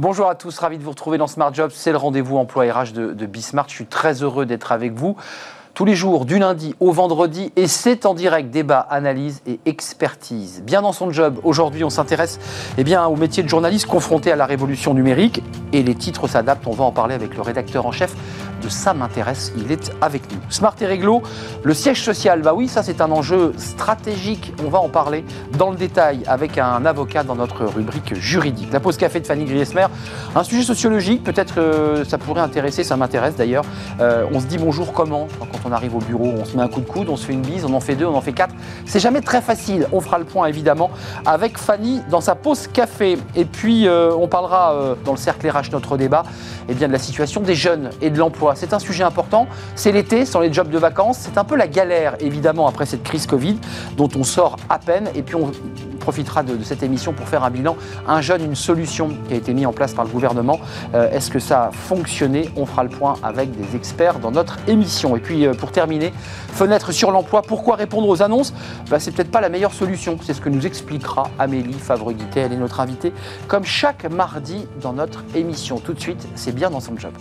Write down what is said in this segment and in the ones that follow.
Bonjour à tous, ravi de vous retrouver dans Smart Jobs. C'est le rendez-vous emploi RH de, de Bismart. Je suis très heureux d'être avec vous tous les jours, du lundi au vendredi, et c'est en direct, débat, analyse et expertise. Bien dans son job, aujourd'hui on s'intéresse eh bien, au métier de journaliste confronté à la révolution numérique, et les titres s'adaptent, on va en parler avec le rédacteur en chef de Ça m'intéresse, il est avec nous. Smart et Réglo, le siège social, bah oui, ça c'est un enjeu stratégique, on va en parler dans le détail avec un avocat dans notre rubrique juridique. La pause café de Fanny Griesmer, un sujet sociologique, peut-être que ça pourrait intéresser, ça m'intéresse d'ailleurs. Euh, on se dit bonjour comment quand on arrive au bureau, on se met un coup de coude, on se fait une bise, on en fait deux, on en fait quatre. C'est jamais très facile. On fera le point évidemment avec Fanny dans sa pause café. Et puis euh, on parlera euh, dans le cercle RH notre débat eh bien, de la situation des jeunes et de l'emploi. C'est un sujet important. C'est l'été, sans les jobs de vacances. C'est un peu la galère évidemment après cette crise Covid dont on sort à peine. Et puis on profitera de, cette émission pour faire un bilan. Un jeune, une solution qui a été mise en place par le gouvernement. Euh, est-ce que ça a fonctionné? On fera le point avec des experts dans notre émission. Et puis pour terminer, fenêtre sur l'emploi, pourquoi répondre aux annonces? Bah, C'est peut-être pas la meilleure solution. C'est ce que nous expliquera Amélie Favre-Guité. Elle est notre invitée, comme chaque mardi dans notre émission. Tout de suite, c'est bien dans son job.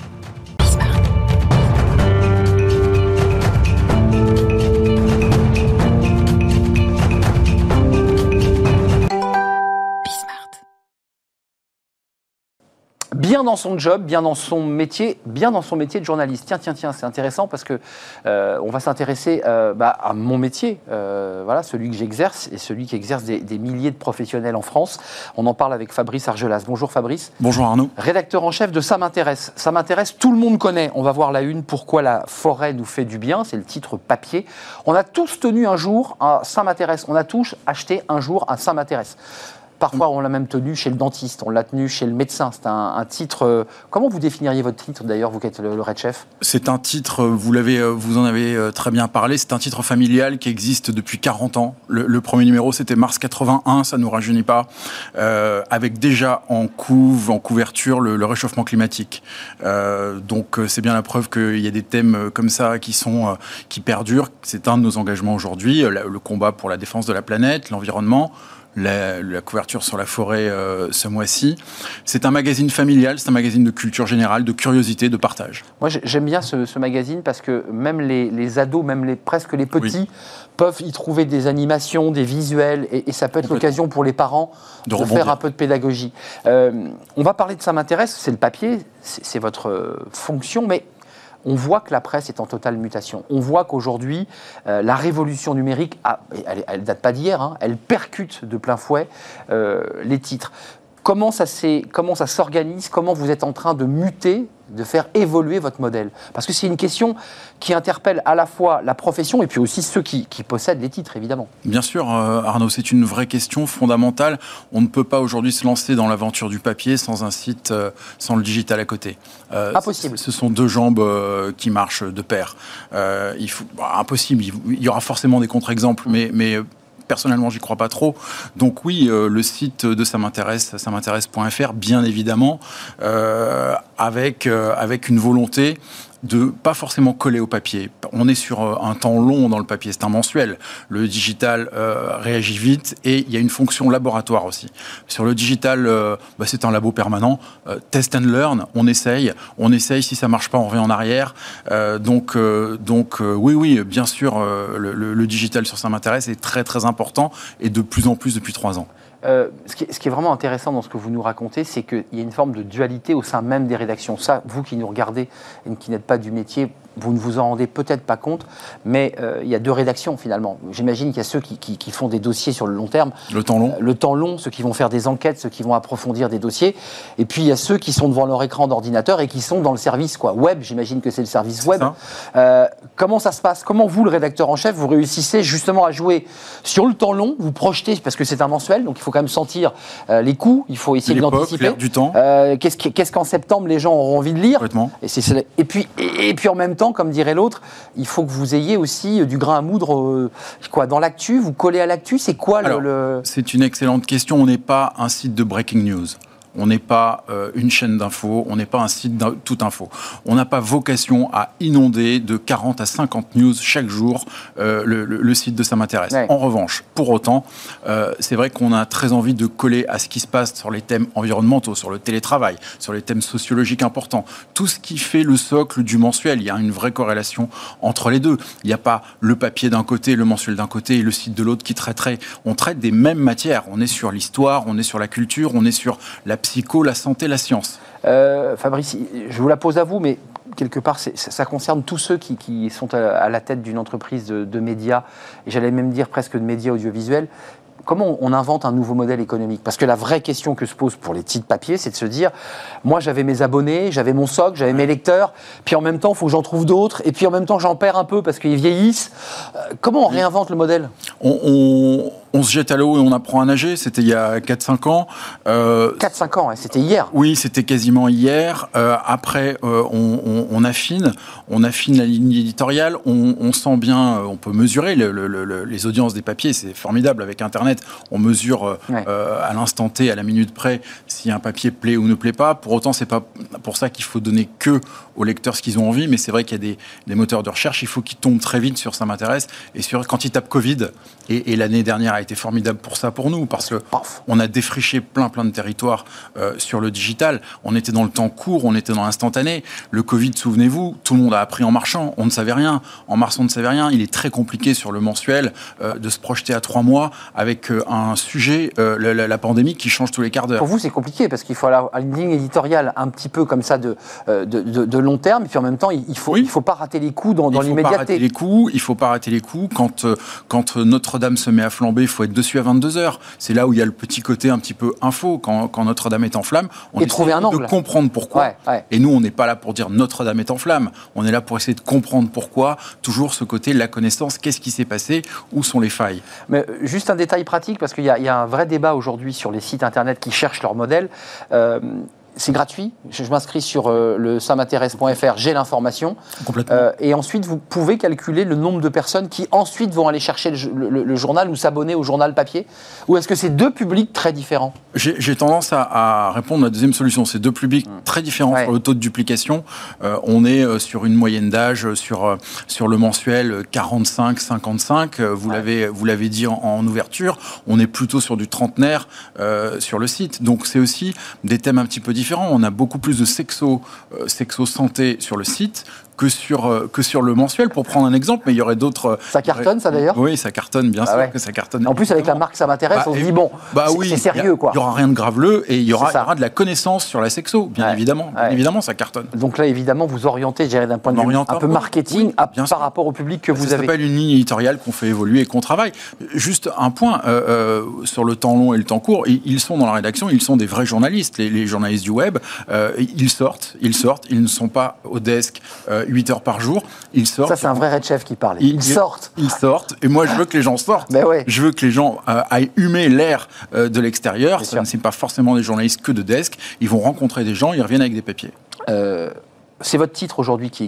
Bien dans son job, bien dans son métier, bien dans son métier de journaliste. Tiens, tiens, tiens, c'est intéressant parce que euh, on va s'intéresser euh, bah, à mon métier, euh, voilà, celui que j'exerce et celui qui exerce des, milliers de professionnels en France. On en parle avec Fabrice Argelas. Bonjour Fabrice. Bonjour Arnaud. Rédacteur en chef de Ça m'intéresse. Ça m'intéresse, tout le monde connaît. On va voir la une. Pourquoi la forêt nous fait du bien. C'est le titre papier. On a tous tenu un jour un Ça m'intéresse. On a tous acheté un jour un Ça m'intéresse. Parfois, on l'a même tenu chez le dentiste, on l'a tenu chez le médecin. C'est un, titre. Euh, comment vous définiriez votre titre d'ailleurs, vous qui êtes le, le chef? C'est un titre, vous, l'avez, euh, vous en avez euh, très bien parlé, c'est un titre familial qui existe depuis 40 ans. Le, premier numéro, c'était mars 81, ça ne nous rajeunit pas, avec déjà en couve, en couverture, le, réchauffement climatique. donc, c'est bien la preuve qu'il y a des thèmes comme ça qui, sont, qui perdurent. C'est un de nos engagements aujourd'hui, le combat pour la défense de la planète, l'environnement la, couverture sur la forêt euh, ce mois-ci. C'est un magazine familial, c'est un magazine de culture générale, de curiosité, de partage. Moi, j'aime bien ce, magazine parce que même les, ados, même les, presque les petits, peuvent y trouver des animations, des visuels, et, ça peut être l'occasion pour les parents de, faire un peu de pédagogie. Euh, on va parler de ça m'intéresse, c'est le papier, c'est votre euh, fonction, mais on voit que la presse est en totale mutation. On voit qu'aujourd'hui, euh, la révolution numérique, elle ne date pas d'hier, hein, elle percute de plein fouet euh, les titres. Comment ça s'organise? Comment vous êtes en train de muter de faire évoluer votre modèle? Parce que c'est une question qui interpelle à la fois la profession et puis aussi ceux qui, possèdent les titres, évidemment. Bien sûr, euh, Arnaud, c'est une vraie question fondamentale. On ne peut pas aujourd'hui se lancer dans l'aventure du papier sans un site, euh, sans le digital à côté. Euh, impossible. Ce sont deux jambes qui marchent de pair. il faut, bah, impossible. Il y aura forcément des contre-exemples, mais, mais personnellement, j'y crois pas trop. Donc oui, euh, le site de ça m'intéresse, ça m'intéresse.fr, bien évidemment, euh, euh, avec une volonté de pas forcément coller au papier. On est sur euh, un temps long dans le papier, c'est un mensuel. Le digital euh, réagit vite et il y a une fonction laboratoire aussi. Sur le digital, euh, bah, c'est un labo permanent. test and learn, on essaye, on essaye. Si ça marche pas, on revient en arrière. donc, donc oui, oui, bien sûr, le, le, digital sur ça m'intéresse est très très important et de plus en plus depuis trois ans. Euh, ce, qui est, vraiment intéressant dans ce que vous nous racontez, c'est qu'il y a une forme de dualité au sein même des rédactions. Ça, vous qui nous regardez et qui n'êtes pas du métier, vous ne vous en rendez peut-être pas compte, mais euh, il y a deux rédactions finalement. J'imagine qu'il y a ceux qui, font des dossiers sur le long terme. Le temps long. Euh, le temps long, ceux qui vont faire des enquêtes, ceux qui vont approfondir des dossiers. Et puis il y a ceux qui sont devant leur écran d'ordinateur et qui sont dans le service quoi, web. J'imagine que c'est le service web. Euh, comment ça se passe? Comment vous, le rédacteur en chef, vous réussissez justement à jouer sur le temps long Vous projetez, parce que c'est un mensuel, donc il faut quand même sentir les coûts, il faut essayer d'anticiper. du temps. Qu'est-ce qu'en septembre les gens auront envie de lire? Et, et, puis, et puis en même temps, comme dirait l'autre, il faut que vous ayez aussi du grain à moudre euh, quoi, dans l'actu. Vous collez à l'actu, c'est quoi le... C'est une excellente question. On n'est pas un site de breaking news On n'est pas euh, une chaîne d'infos, on n'est pas un site tout info. On n'a pas vocation à inonder de 40 à 50 news chaque jour euh, le, site de Ça m'intéresse. En revanche, pour autant, euh, c'est vrai qu'on a très envie de coller à ce qui se passe sur les thèmes environnementaux, sur le télétravail, sur les thèmes sociologiques importants. Tout ce qui fait le socle du mensuel. Il y a une vraie corrélation entre les deux. Il n'y a pas le papier d'un côté, le mensuel d'un côté et le site de l'autre qui traiterait. On traite des mêmes matières. On est sur l'histoire, on est sur la culture, on est sur la psycho, la santé, la science. Euh, Fabrice, je vous la pose à vous, mais quelque part, ça, concerne tous ceux qui, sont à, la tête d'une entreprise de, de médias, et j'allais même dire presque de médias audiovisuels comment on invente un nouveau modèle économique? Parce que la vraie question que se pose pour les titres papier, c'est de se dire, moi j'avais mes abonnés, j'avais mon socle, j'avais mes lecteurs, puis en même temps, il faut que j'en trouve d'autres, et puis en même temps, j'en perds un peu parce qu'ils vieillissent. Euh, comment on réinvente le modèle? On, se jette à l'eau et on apprend à nager, c'était il y a 4-5 ans. 4-5 euh, ans, c'était hier. Oui, c'était quasiment hier. Euh, après, on, affine, on affine la ligne éditoriale, on, sent bien, on peut mesurer les audiences des papiers, c'est formidable. Avec Internet on mesure euh, euh, à l'instant T, à la minute près, si un papier plaît ou ne plaît pas. Pour autant, c'est pas pour ça qu'il faut donner que aux lecteurs ce qu'ils ont envie, mais c'est vrai qu'il y a des, moteurs de recherche, il faut qu'ils tombent très vite sur ça m'intéresse. Et sur quand ils tapent Covid. Et, l'année dernière a été formidable pour ça pour nous parce que on a défriché plein plein de territoires euh, sur le digital. On était dans le temps court, on était dans l'instantané. Le Covid, souvenez-vous, tout le monde a appris en marchant. On ne savait rien. En mars, on ne savait rien. Il est très compliqué sur le mensuel de se projeter à trois mois avec un sujet, euh, la, pandémie, qui change tous les quarts d'heure. Pour vous, c'est compliqué parce qu'il faut avoir une ligne éditoriale un petit peu comme ça de, euh, de, long terme, et puis en même temps, il faut, il faut pas rater les coups dans, dans l'immédiateté. Il faut pas rater les coups, il faut pas rater les coups. Quand, euh, quand Notre-Dame se met à flamber, faut être dessus à 22h. C'est là où il y a le petit côté un petit peu info. Quand, quand Notre-Dame est en flamme, on essaie un de comprendre pourquoi. Et nous, on n'est pas là pour dire Notre-Dame est en flamme. On est là pour essayer de comprendre pourquoi. Toujours ce côté, la connaissance, qu'est-ce qui s'est passé, où sont les failles. Mais juste un détail pratique parce qu'il y, a un vrai débat aujourd'hui sur les sites internet qui cherchent leur modèle. Euh, c'est gratuit. Je, m'inscris sur euh, le samatéresse.fr, j'ai l'information. Euh, et ensuite, vous pouvez calculer le nombre de personnes qui ensuite vont aller chercher le, journal ou s'abonner au journal papier Ou est-ce que c'est deux publics très différents? J'ai tendance à, répondre à la deuxième solution. C'est deux publics mmh. très différents sur le taux de duplication. Euh, on est sur une moyenne d'âge sur, sur le mensuel 45-55. Vous l'avez dit en, ouverture. On est plutôt sur du trentenaire sur le site. Donc c'est aussi des thèmes un petit peu différents on a beaucoup plus de sexo, euh, santé sur le site que sur, euh, que sur le mensuel, pour prendre un exemple, mais il y aurait d'autres. Euh, ça cartonne, ça d'ailleurs Oui, ça cartonne, bien ah sûr que ça cartonne. En plus, avec la marque, ça m'intéresse, bah, on se dit, bon, bah, oui, c'est sérieux, quoi. Il n'y aura rien de graveleux et il y aura, aura, de la connaissance sur la sexo, bien évidemment. évidemment, ça cartonne. Donc là, évidemment, vous orientez, d'un point de vue un peu marketing par rapport au public que vous avez. Ça s'appelle une ligne éditoriale qu'on fait évoluer et qu'on travaille. Juste un point, euh, sur le temps long et le temps court, ils sont dans la rédaction, ils sont des vrais journalistes, les, journalistes du web. ils sortent, ils sortent, ils ne sont pas au desk 8 heures par jour. Ils sortent. Ça, c'est un vrai red chef qui parle. Ils, sortent. Ils sortent. Et moi, je veux que les gens sortent. Ben je veux que les gens euh, aillent humer l'air euh, de l'extérieur. Ce ne pas forcément des journalistes que de desk. Ils vont rencontrer des gens, ils reviennent avec des papiers. Euh, c'est votre titre aujourd'hui qui,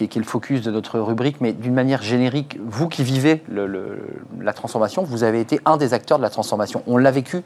est le focus de notre rubrique, mais d'une manière générique, vous qui vivez la transformation, vous avez été un des acteurs de la transformation. On l'a vécu.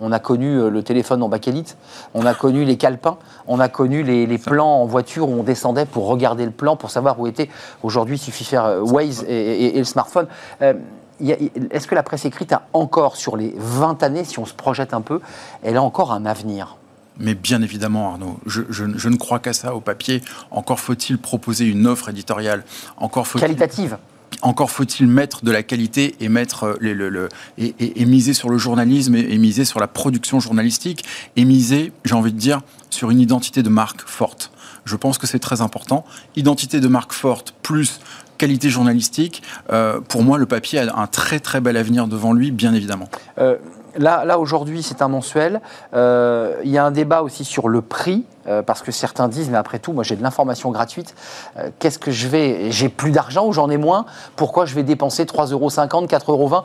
On a connu euh, le téléphone en bakélite, on a connu les calepins, on a connu les, plans en voiture où on descendait pour regarder le plan, pour savoir où était. Aujourd'hui, il suffit faire euh, Waze et, le smartphone. Euh, est-ce que la presse écrite a encore, sur les 20 années, si on se projette un peu, elle a encore un avenir? Mais bien évidemment, Arnaud, je, ne crois qu'à ça au papier. Encore faut-il proposer une offre éditoriale. Encore faut Qualitative encore faut-il mettre de la qualité et mettre euh, le, et, miser sur le journalisme et, miser sur la production journalistique et miser, j'ai envie de dire, sur une identité de marque forte. Je pense que c'est très important. Identité de marque forte plus qualité journalistique. Euh, pour moi, le papier a un très très bel avenir devant lui, bien évidemment. Euh, Là, aujourd'hui, c'est un mensuel. Euh, il y a un débat aussi sur le prix. Euh, parce que certains disent, mais après tout, moi j'ai de l'information gratuite, euh, qu'est-ce que je vais, j'ai plus d'argent ou j'en ai moins, pourquoi je vais dépenser 3,50 euros, 4,20 euros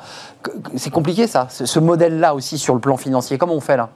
C'est compliqué ça, ce modèle-là aussi sur le plan financier. Comment on fait là?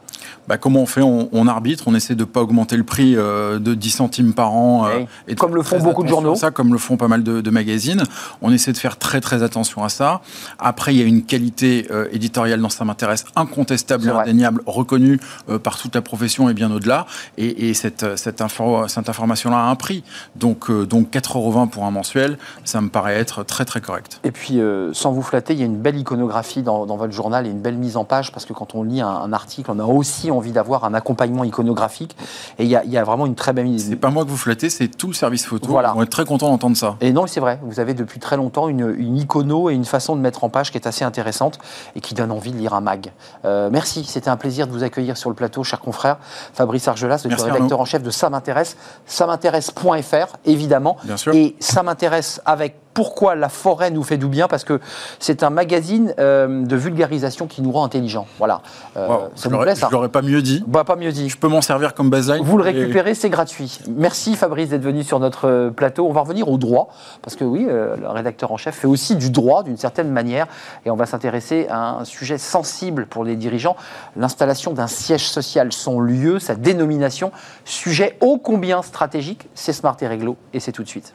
Bah, comment on fait? On, arbitre, on essaie de ne pas augmenter le prix de 10 centimes par an. et comme le font beaucoup de journaux. Ça, comme le font pas mal de, magazines. On essaie de faire très très attention à ça. Après, il y a une qualité éditoriale dans Ça m'intéresse incontestable indéniable, reconnue par toute la profession et bien au-delà. Et, et cette, cette, cette information-là a un prix. Donc, euh, donc 4,20 euros pour un mensuel, ça me paraît être très très correct. Et puis, euh, sans vous flatter, il y a une belle iconographie dans, dans, votre journal et une belle mise en page, parce que quand on lit un, article, on a aussi envie d'avoir un accompagnement iconographique. Et il y a, il y a vraiment une très belle mise. C'est pas moi que vous flattez, c'est tout le service photo. Voilà. On est très content d'entendre ça. Et non, c'est vrai. Vous avez depuis très longtemps une, une, icono et une façon de mettre en page qui est assez intéressante et qui donne envie de lire un mag. Euh, merci, c'était un plaisir de vous accueillir sur le plateau, cher confrère. Fabrice Argelas, le rédacteur en chef de Ça m'intéresse, ça m'intéresse.fr, évidemment. Et ça m'intéresse avec pourquoi la forêt nous fait du bien Parce que c'est un magazine euh, de vulgarisation qui nous rend intelligents. Voilà. Euh, ça vous plaît, ça Je l'aurais pas mieux dit. Bah, pas mieux dit. Je peux m'en servir comme baseline. Vous le récupérez, c'est gratuit. Merci Fabrice d'être venu sur notre euh, plateau. On va revenir au droit, parce que oui, le rédacteur en chef fait aussi du droit d'une certaine manière, et on va s'intéresser à un sujet sensible pour les dirigeants, l'installation d'un siège social, son lieu, sa dénomination, sujet ô combien stratégique, c'est Smart et Réglo, et c'est tout de suite.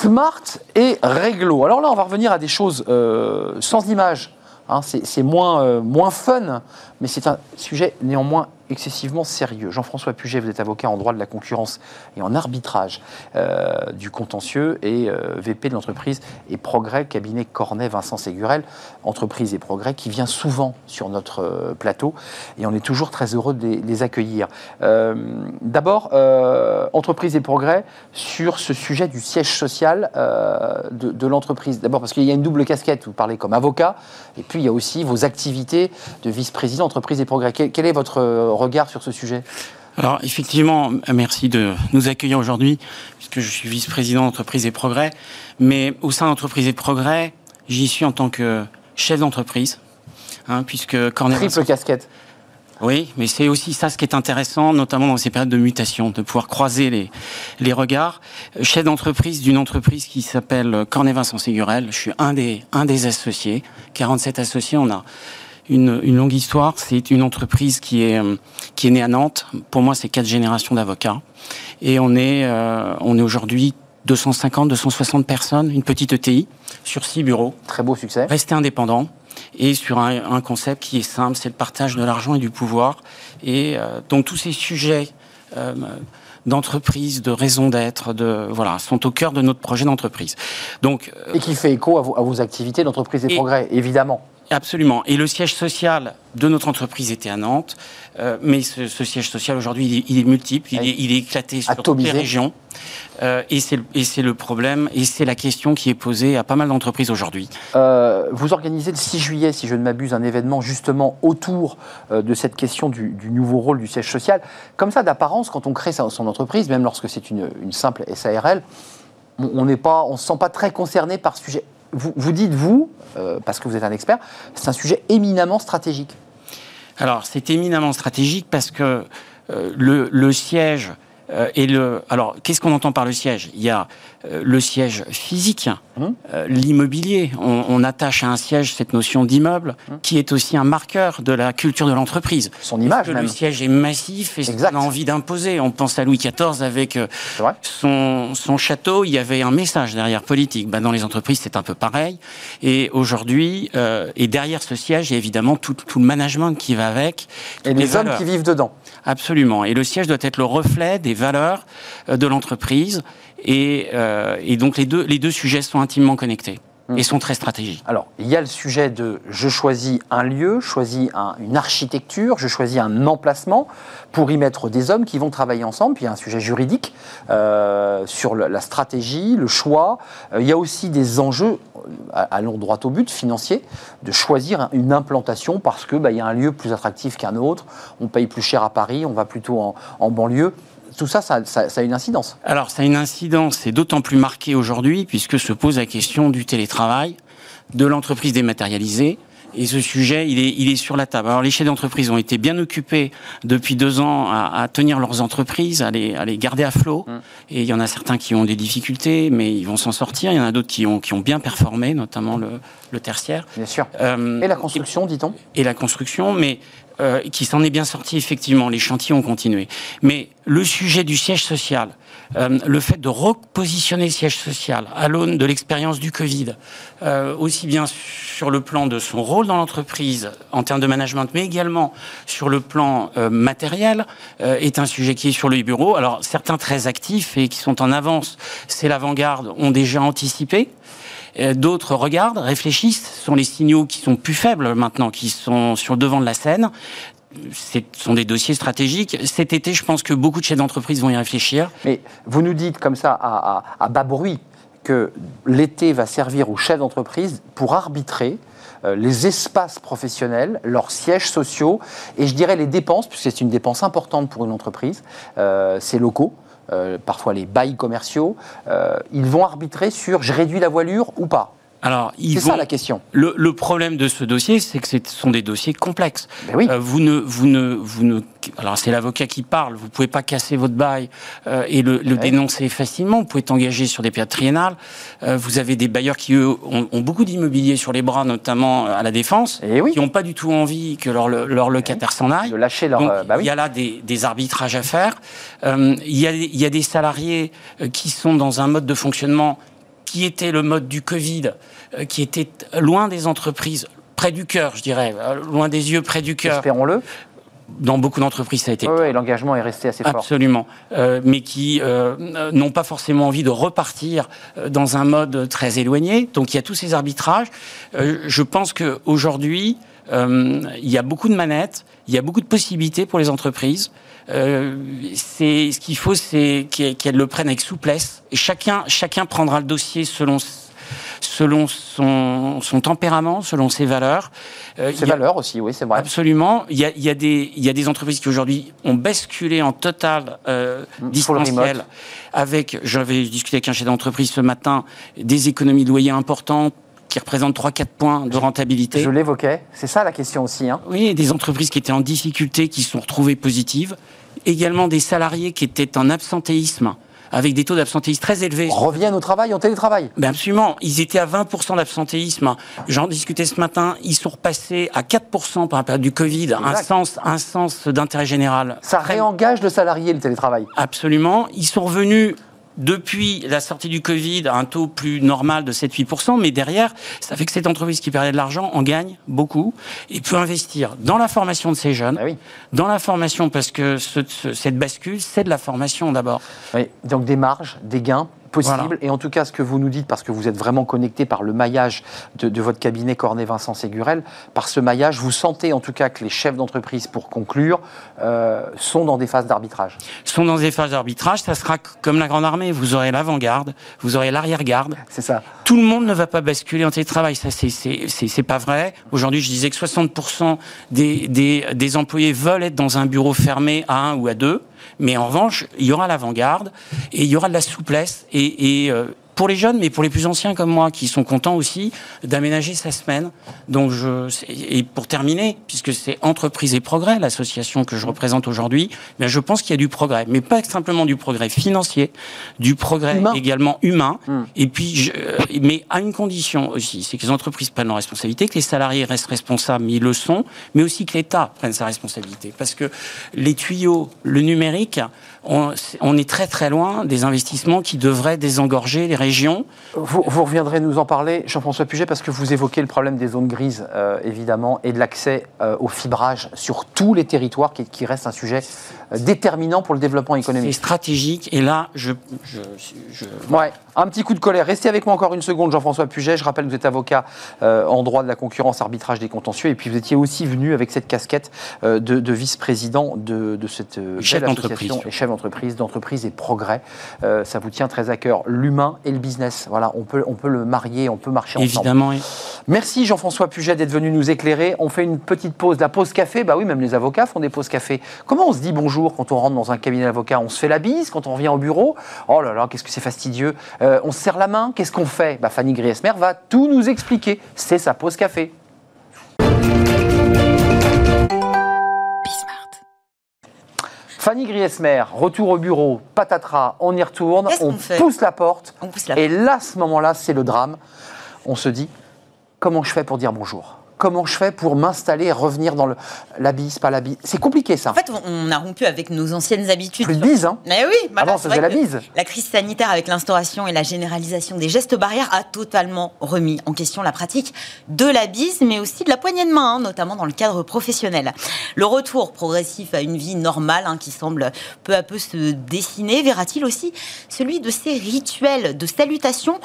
Smart et réglo. Alors là, on va revenir à des choses euh, sans image. Hein, c'est moins, euh, moins fun, mais c'est un sujet néanmoins excessivement sérieux. Jean-François Puget, vous êtes avocat en droit de la concurrence et en arbitrage euh, du contentieux et euh, VP de l'entreprise et Progrès, cabinet Cornet Vincent Ségurel, entreprise et Progrès, qui vient souvent sur notre euh, plateau et on est toujours très heureux de les, accueillir. D'abord, entreprise et Progrès sur ce sujet du siège social de, l'entreprise. D'abord parce qu'il y a une double casquette, vous parlez comme avocat et puis il y a aussi vos activités de vice-président entreprise et Progrès. quel est votre regard sur ce sujet? Alors effectivement, merci de nous accueillir aujourd'hui, puisque je suis vice-président d'entreprise et progrès. Mais au sein d'entreprise et progrès, j'y suis en tant que chef d'entreprise, hein, puisque triple casquette. Oui, mais c'est aussi ça ce qui est intéressant, notamment dans ces périodes de mutation, de pouvoir croiser les, les regards. Chef d'entreprise d'une entreprise qui s'appelle Cornet Vincent Ségurel. Je suis un des, un des associés. 47 associés. On a une, longue histoire. C'est une entreprise qui est, euh, qui est née à Nantes. Pour moi, c'est quatre générations d'avocats. Et on est, euh, on est aujourd'hui 250, 260 personnes, une petite ETI sur six bureaux. Très beau succès. Rester indépendant et sur un, concept qui est simple, c'est le partage de l'argent et du pouvoir. Et euh, donc tous ces sujets d'entreprise, de raison d'être, de voilà, sont au cœur de notre projet d'entreprise. Donc et qui fait écho à, vos, activités d'entreprise et progrès, évidemment. Absolument. Et le siège social de notre entreprise était à Nantes, euh, mais ce, siège social aujourd'hui, il, est multiple, il, est, éclaté sur toutes les régions. Euh, et c'est le problème, et c'est la question qui est posée à pas mal d'entreprises aujourd'hui. Euh, vous organisez le 6 juillet, si je ne m'abuse, un événement justement autour de cette question du, nouveau rôle du siège social. Comme ça, d'apparence, quand on crée son entreprise, même lorsque c'est une, une, simple SARL, on ne on se sent pas très concerné par ce sujet vous, dites, vous, euh, parce que vous êtes un expert, c'est un sujet éminemment stratégique. Alors, c'est éminemment stratégique parce que euh, le, siège euh, et le. Alors, qu'est-ce qu'on entend par le siège? Il y a le siège physique, hum. euh, l'immobilier. On, attache à un siège cette notion d'immeuble, hum. qui est aussi un marqueur de la culture de l'entreprise. Son image, même. Le siège est massif et on a envie d'imposer. On pense à Louis XIV avec son, son, château. Il y avait un message derrière politique. Ben, dans les entreprises, c'est un peu pareil. Et aujourd'hui, et derrière ce siège, il y a évidemment tout, tout le management qui va avec. Et les, hommes qui vivent dedans. Absolument. Et le siège doit être le reflet des valeurs euh, de l'entreprise. Et, euh, et, donc les deux, les deux sujets sont intimement connectés et sont très stratégiques. Alors, il y a le sujet de je choisis un lieu, je choisis une architecture, je choisis un emplacement pour y mettre des hommes qui vont travailler ensemble. Puis il y a un sujet juridique euh, sur la stratégie, le choix. il y a aussi des enjeux, allons droit au but, financiers, de choisir une implantation parce qu'il bah, y a un lieu plus attractif qu'un autre. On paye plus cher à Paris, on va plutôt en, en banlieue tout ça, ça, a une incidence. Alors, ça a une incidence, et d'autant plus marquée aujourd'hui, puisque se pose la question du télétravail, de l'entreprise dématérialisée, Et ce sujet, il est, il est sur la table. Alors les chefs d'entreprise ont été bien occupés depuis deux ans à, à tenir leurs entreprises, à les, à les garder à flot. Mm. Et il y en a certains qui ont des difficultés, mais ils vont s'en sortir. Il y en a d'autres qui ont, qui ont bien performé, notamment le, le tertiaire. Bien sûr. Euh, Et la construction, dit-on? Et la construction, mais euh, qui s'en est bien sorti effectivement. Les chantiers ont continué. Mais le sujet du siège social, euh, le fait de repositionner le siège social à l'aune de l'expérience du Covid, euh, aussi bien sur le plan de son rôle dans l'entreprise en termes de management, mais également sur le plan euh, matériel, est un sujet qui est sur le bureau. Alors certains très actifs et qui sont en avance, c'est l'avant-garde, ont déjà anticipé. D'autres regardent, réfléchissent, ce sont les signaux qui sont plus faibles maintenant, qui sont sur le devant de la scène. Ce sont des dossiers stratégiques. Cet été, je pense que beaucoup de chefs d'entreprise vont y réfléchir. Mais vous nous dites comme ça à, bas bruit que l'été va servir aux chefs d'entreprise pour arbitrer euh, les espaces professionnels, leurs sièges sociaux et je dirais les dépenses, puisque c'est une dépense importante pour une entreprise, euh, locaux. euh, parfois les bails commerciaux, euh, ils vont arbitrer sur je réduis la voilure ou pas. Alors, C'est ça la question. Le, le problème de ce dossier, c'est que ce sont des dossiers complexes. Ben oui. Euh, vous ne, vous ne, vous ne. Alors c'est l'avocat qui parle. Vous pouvez pas casser votre bail euh, et le, le Ouais. dénoncer facilement. Vous pouvez être engagé sur des périodes triennales. Euh, vous avez des bailleurs qui eux ont, ont beaucoup d'immobilier sur les bras, notamment à la défense, Et oui. qui n'ont pas du tout envie que leur, leur locataire s'en aille. De lâcher leur. Donc, bah oui. Il y a là des, des arbitrages à faire. Il, y a, il y a des salariés qui sont dans un mode de fonctionnement qui était le mode du Covid, euh, qui était loin des entreprises, près du cœur, je dirais, euh, loin des yeux, près du cœur. Espérons-le. Dans beaucoup d'entreprises, ça a été Oui, oui, l'engagement est resté assez fort. Absolument, Euh, mais qui euh, n'ont pas forcément envie de repartir dans un mode très éloigné. Donc il y a tous ces arbitrages. Euh, je pense qu'aujourd'hui, il y a beaucoup de manettes, il y a beaucoup de possibilités pour les entreprises. Euh, c'est ce qu'il faut, c'est qu'elles qu'elles le prennent avec souplesse. Et chacun, chacun prendra le dossier selon selon son, son tempérament, selon ses valeurs. Euh, Ses a- valeurs aussi, oui, c'est vrai. Absolument. Il y a, il y a des, il y a des entreprises qui aujourd'hui ont basculé en total euh, Full distanciel avec, j'avais discuté avec un chef d'entreprise ce matin, des économies de loyer importantes qui représentent 3-4 points de rentabilité. Je l'évoquais. C'est ça la question aussi. Hein. Oui, des entreprises qui étaient en difficulté, qui se sont retrouvées positives. Également des salariés qui étaient en absentéisme, avec des taux d'absentéisme très élevés. Reviennent au travail en télétravail. Ben absolument. Ils étaient à 20% d'absentéisme. J'en discutais ce matin. Ils sont repassés à 4% par la période du Covid. Un sens, un sens d'intérêt général. Ça réengage le salarié, le télétravail. Absolument. Ils sont revenus depuis la sortie du Covid à un taux plus normal de 7-8%, mais derrière, ça fait que cette entreprise qui perdait de l'argent en gagne beaucoup et peut investir dans la formation de ces jeunes, Ah oui. dans la formation parce que ce- ce- cette bascule, c'est de la formation d'abord. Oui, donc des marges, des gains possibles. Voilà. Et en tout cas, ce que vous nous dites, parce que vous êtes vraiment connecté par le maillage de, de votre cabinet Cornet Vincent Ségurel, par ce maillage, vous sentez en tout cas que les chefs d'entreprise, pour conclure, euh, sont dans des phases d'arbitrage. sont dans des phases d'arbitrage, ça sera comme la grande armée. Vous aurez l'avant-garde, vous aurez l'arrière-garde. C'est ça. Tout le monde ne va pas basculer en télétravail. Ça, c'est- pas vrai. Aujourd'hui, je disais que 60% des, des, des employés veulent être dans un bureau fermé à un ou à deux. Mais en revanche, il y aura l'avant-garde et il y aura de la souplesse. Et, euh, pour les jeunes, mais pour les plus anciens comme moi, qui sont contents aussi d'aménager sa semaine. Donc, je, et pour terminer, puisque c'est Entreprise et Progrès, l'association que je représente aujourd'hui, ben je pense qu'il y a du progrès, mais pas simplement du progrès financier, du progrès Humain. également humain. Hmm. Et puis, je- euh, mais à une condition aussi, c'est que les entreprises prennent leurs responsabilités, que les salariés restent responsables, mais ils le sont, mais aussi que l'État prenne sa responsabilité. Parce que les tuyaux, le numérique, on, on est très très loin des investissements qui devraient désengorger les Vous, vous reviendrez nous en parler, Jean-François Puget, parce que vous évoquez le problème des zones grises, euh, évidemment, et de l'accès euh, au fibrage sur tous les territoires, qui, qui reste un sujet euh, déterminant pour le développement C'est économique. stratégique. Et là, je, je, je- Ouais, un petit coup de colère. Restez avec moi encore une seconde, Jean-François Puget. Je rappelle que vous êtes avocat en droit de la concurrence, arbitrage des contentieux, et puis vous étiez aussi venu avec cette casquette de, de vice-président de, de cette Chef association et chef d'entreprise, d'entreprise et progrès. Ça vous tient très à cœur, l'humain et le business. Voilà, on peut, on peut le marier, on peut marcher ensemble. évidemment. Merci Jean-François Puget d'être venu nous éclairer. On fait une petite pause. La pause café, bah oui, même les avocats font des pauses café. Comment on se dit bonjour quand on rentre dans un cabinet d'avocat On se fait la bise quand on revient au bureau? Oh là là, qu'est-ce que c'est fastidieux. Euh, on se serre la main, qu'est-ce qu'on fait? Bah, Fanny Griesmer va tout nous expliquer. C'est sa pause café. Fanny Griesmer, retour au bureau, patatras, on y retourne, on pousse la porte. On pousse la Et là, à ce moment-là, c'est le drame. On se dit, comment je fais pour dire bonjour? Comment je fais pour m'installer et revenir dans le, la bise, pas la bise C'est compliqué ça. En fait, on- a rompu avec nos anciennes habitudes. Plus de bise, hein Mais oui, voilà, Avant, on c'est faisait vrai la bise. La crise sanitaire avec l'instauration et la généralisation des gestes barrières a totalement remis en question la pratique de la bise, mais aussi de la poignée de main, hein, notamment dans le cadre professionnel. Le retour progressif à une vie normale hein, qui semble peu à peu se dessiner verra-t-il aussi celui de ces rituels de salutation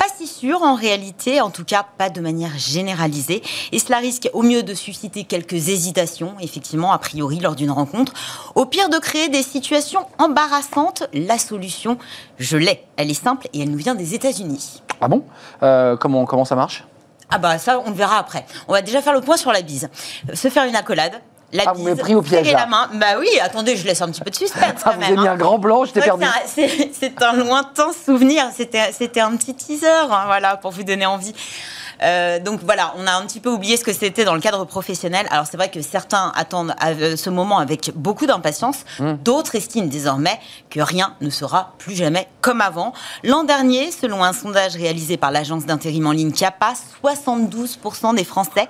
pas si sûr en réalité, en tout cas pas de manière généralisée. Et cela risque au mieux de susciter quelques hésitations, effectivement, a priori, lors d'une rencontre. Au pire de créer des situations embarrassantes. La solution, je l'ai. Elle est simple et elle nous vient des États-Unis. Ah bon? Euh, comment, comment ça marche? Ah bah ça, on le verra après. On va déjà faire le point sur la bise. Se faire une accolade. La Ah, vous m'avez pris au piège, la main. Bah oui, attendez, je laisse un petit peu de suspense Ah, quand vous avez mis hein. un grand blanc, j'étais Ouais, perdu. c'est un- lointain souvenir. C'était c'était un petit teaser, hein, voilà, pour vous donner envie. Euh, donc voilà, on a un petit peu oublié ce que c'était dans le cadre professionnel. Alors c'est vrai que certains attendent euh, ce moment avec beaucoup d'impatience. Hmm. D'autres estiment désormais que rien ne sera plus jamais comme avant. L'an dernier, selon un sondage réalisé par l'agence d'intérim en ligne Chiapa, 72% des Français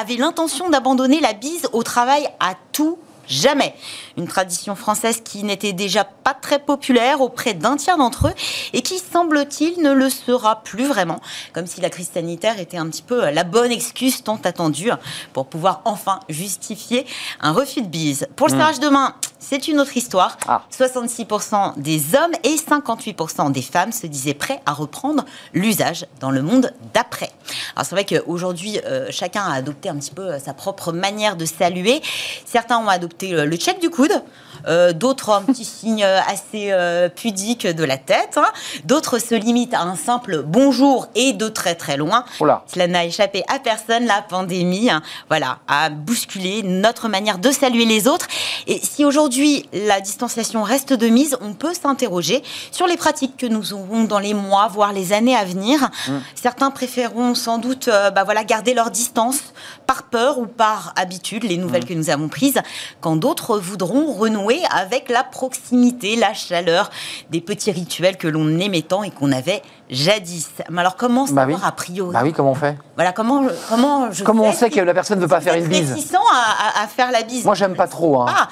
avaient l'intention d'abandonner la bise au travail à tout Jamais. Une tradition française qui n'était déjà pas très populaire auprès d'un tiers d'entre eux et qui, semble-t-il, ne le sera plus vraiment. Comme si la crise sanitaire était un petit peu la bonne excuse tant attendue pour pouvoir enfin justifier un refus de bise. Pour le serrage de main, c'est une autre histoire. Ah. 66% des hommes et 58% des femmes se disaient prêts à reprendre l'usage dans le monde d'après. Alors c'est vrai qu'aujourd'hui, euh, chacun a adopté un petit peu euh, sa propre manière de saluer. Certains ont adopté euh, le check du coude, euh, d'autres un petit signe euh, assez euh, pudique de la tête, hein. d'autres se limitent à un simple bonjour et de très très loin. Cela n'a échappé à personne, la pandémie, hein, voilà, a bousculé notre manière de saluer les autres. Et si aujourd'hui la distanciation reste de mise, on peut s'interroger sur les pratiques que nous aurons dans les mois, voire les années à venir. Certains préféreront sans doute, euh, bah voilà, garder leur distance par peur ou par habitude, les nouvelles que nous avons prises, quand d'autres voudront renouer avec la proximité, la chaleur des petits rituels que l'on aimait tant et qu'on avait jadis. Mais alors comment Bah savoir oui. a priori Bah oui, comment on fait voilà, comment, comment je Comment on sait si que la personne ne veut pas faire une bise réticent à, à- à faire la bise. Moi, j'aime pas trop. Hein. Ah,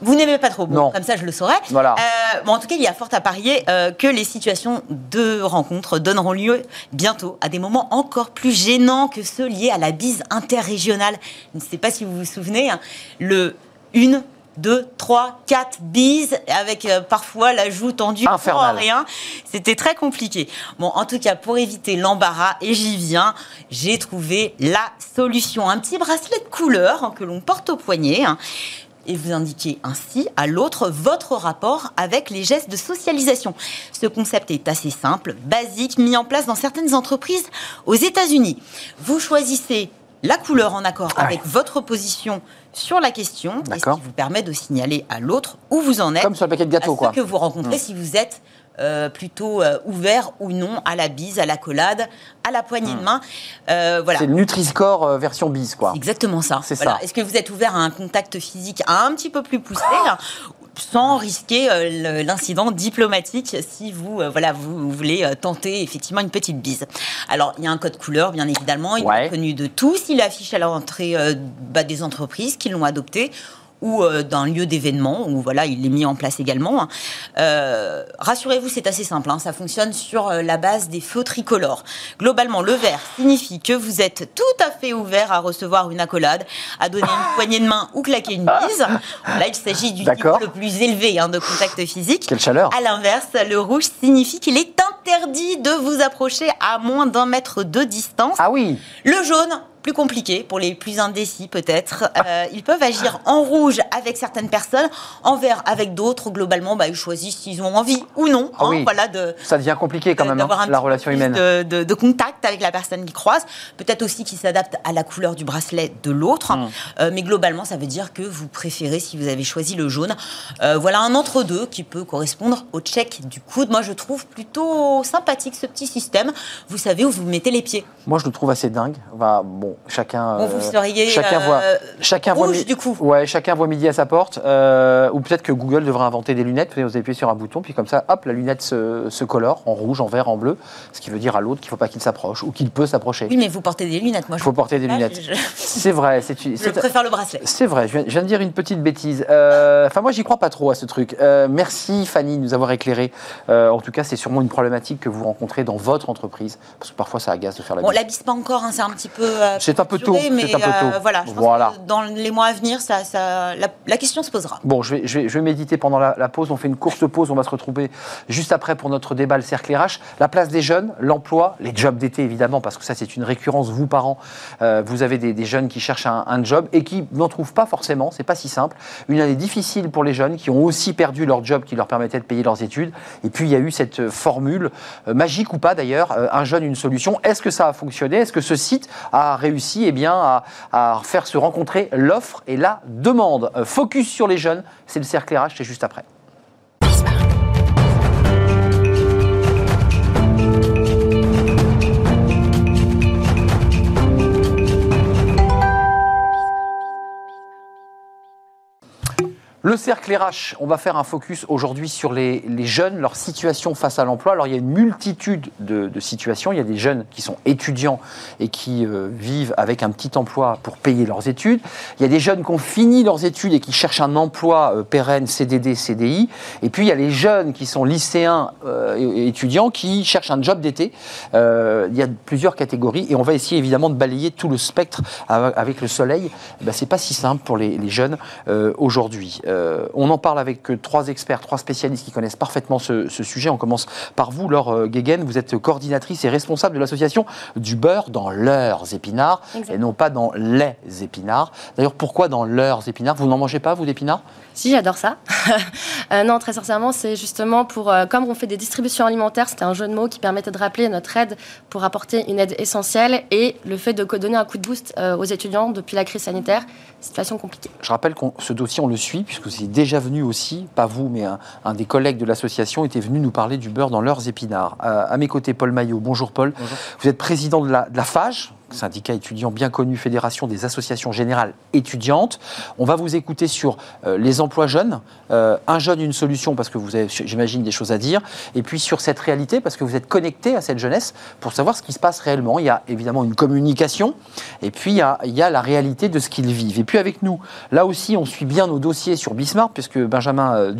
vous n'aimez pas trop. Bon, Non. Comme ça, je le saurais. Voilà. Euh, bon, en tout cas, il y a fort à parier euh, que les situations de rencontre donneront lieu bientôt à des moments encore plus gênants que ceux liés à la bise interrégionale. Je ne sais pas si vous vous souvenez, hein, le une, deux, trois, quatre bises avec euh, parfois la joue tendue pour rien. C'était très compliqué. Bon, en tout cas, pour éviter l'embarras, et j'y viens, j'ai trouvé la solution. Un petit bracelet de couleur hein, que l'on porte au poignet. hein, et vous indiquez ainsi à l'autre votre rapport avec les gestes de socialisation. Ce concept est assez simple, basique, mis en place dans certaines entreprises aux États-Unis. Vous choisissez la couleur en accord Ah avec votre position sur la question, et ce qui vous permet de signaler à l'autre où vous en êtes Comme sur le paquet de gâteaux, quoi. que vous rencontrez si vous êtes euh, plutôt euh, ouvert ou non à la bise, à la collade, à la poignée de main. Euh, voilà. C'est le Nutri-Score version bise, quoi. Exactement ça. C'est Voilà. ça. Est-ce que vous êtes ouvert à un contact physique un petit peu plus poussé là, sans risquer euh, l'incident diplomatique si vous, euh, voilà, vous voulez euh, tenter effectivement une petite bise. Alors, il y a un code couleur, bien évidemment, il Ouais. est connu de tous, il affiche à l'entrée bah, des entreprises qui l'ont adopté ou euh, d'un lieu d'événement où voilà il est mis en place également. hein. Euh, Rassurez-vous, c'est assez simple. hein, ça fonctionne sur euh, la base des feux tricolores. Globalement, le vert signifie que vous êtes tout à fait ouvert à recevoir une accolade, à donner une poignée de main ou claquer une bise. Là, il s'agit du niveau le plus élevé hein, de contact physique. Quelle chaleur À l'inverse, le rouge signifie qu'il est interdit de vous approcher à moins d'un mètre de distance. Ah oui Le jaune, plus compliqué pour les plus indécis peut-être. Euh, ils peuvent agir en rouge avec certaines personnes, en vert avec d'autres. Globalement, bah, ils choisissent s'ils ont envie ou non. Ah hein, oui. Voilà de Ça devient compliqué quand même, d'avoir hein, un la relation humaine. De, de- de contact avec la personne qui croise. Peut-être aussi qu'ils s'adaptent à la couleur du bracelet de l'autre. Hmm. Euh, mais globalement, ça veut dire que vous préférez, si vous avez choisi le jaune, euh, voilà un entre-deux qui peut correspondre au check du coude. Moi, je trouve plutôt sympathique ce petit système. Vous savez où vous mettez les pieds. Moi, je le trouve assez dingue. Bah, bon, chacun. Bon, vous seriez chacun euh, voit, chacun voit rouge mi- du coup. Ouais, chacun voit midi à sa porte. euh, ou peut-être que Google devrait inventer des lunettes. Vous appuyez sur un bouton, puis comme ça, hop, la lunette se, se colore en rouge, en vert, en bleu. Ce qui veut dire à l'autre qu'il ne faut pas qu'il s'approche ou qu'il peut s'approcher. Oui, mais vous portez des lunettes. Moi, Il je faut porter des Ah, lunettes. Je, C'est vrai. Je préfère le bracelet. c'est vrai, je viens, je viens de dire une petite bêtise. Euh, Enfin, moi, j'y crois pas trop à ce truc. Euh, merci, Fanny, de nous avoir éclairé. Euh, en tout cas, c'est sûrement une problématique que vous rencontrez dans votre entreprise, parce que parfois, ça agace de faire la Bon, bise. la bise pas encore, hein, c'est un petit peu. euh, C'est un peu tôt, mais un peu tôt. euh, voilà, je pense Voilà. que dans les mois à venir, ça, ça, la, la question se posera. Bon, je vais, je, vais, je vais méditer pendant la, la pause. On fait une courte pause. On va se retrouver juste après pour notre débat, le cercle RH. La place des jeunes, l'emploi, les jobs d'été, évidemment, parce que ça, c'est une récurrence. Vous, parents, euh, vous avez des, des jeunes qui cherchent un, un job et qui n'en trouvent pas forcément. C'est pas si simple. Une année difficile pour les jeunes qui ont aussi perdu leur job qui leur permettait de payer leurs études. Et puis, il y a eu cette formule, magique ou pas d'ailleurs, euh, un jeune, une solution. Est-ce que ça a fonctionné? Est-ce que ce site a réussi eh bien, à, à faire se rencontrer l'offre et la demande? Euh, Focus sur les jeunes, c'est le cercle RH, c'est juste après. Le cercle RH, on va faire un focus aujourd'hui sur les, jeunes, leur situation face à l'emploi. Alors il y a une multitude de, situations. Il y a des jeunes qui sont étudiants et qui euh, vivent avec un petit emploi pour payer leurs études. Il y a des jeunes qui ont fini leurs études et qui cherchent un emploi euh, pérenne, CDD, CDI. Et puis il y a les jeunes qui sont lycéens euh, et, étudiants qui cherchent un job d'été. Il y a plusieurs catégories et on va essayer évidemment de balayer tout le spectre avec le soleil. Ben, c'est pas si simple pour les, jeunes aujourd'hui. Euh, on en parle avec euh, trois experts, trois spécialistes qui connaissent parfaitement ce, ce sujet. On commence par vous, Laure euh, Guéguen. Vous êtes coordinatrice et responsable de l'association du beurre dans leurs épinards et non pas dans les épinards. D'ailleurs, pourquoi dans leurs épinards? Vous n'en mangez pas, vous, d'épinards? Si, j'adore ça. Euh, non, très sincèrement, c'est justement pour, euh, comme on fait des distributions alimentaires, c'était un jeu de mots qui permettait de rappeler notre aide pour apporter une aide essentielle et le fait de donner un coup de boost euh, aux étudiants depuis la crise sanitaire, situation compliquée. Je rappelle que ce dossier, on le suit, puisque vous êtes déjà venu aussi, pas vous, mais un, un des collègues de l'association était venu nous parler du beurre dans leurs épinards. Euh, à mes côtés, Paul Maillot. Bonjour Paul. Vous êtes président de la, de la FAGE, syndicat étudiant bien connu, fédération des associations générales étudiantes. On va vous écouter sur euh, les emplois jeunes, euh, un jeune, une solution, parce que vous avez, j'imagine, des choses à dire, et puis sur cette réalité, parce que vous êtes connecté à cette jeunesse pour savoir ce qui se passe réellement. Il y a évidemment une communication, et puis il y a, la réalité de ce qu'ils vivent. Et puis avec nous, là aussi, on suit bien nos dossiers sur Bismarck, puisque Benjamin euh,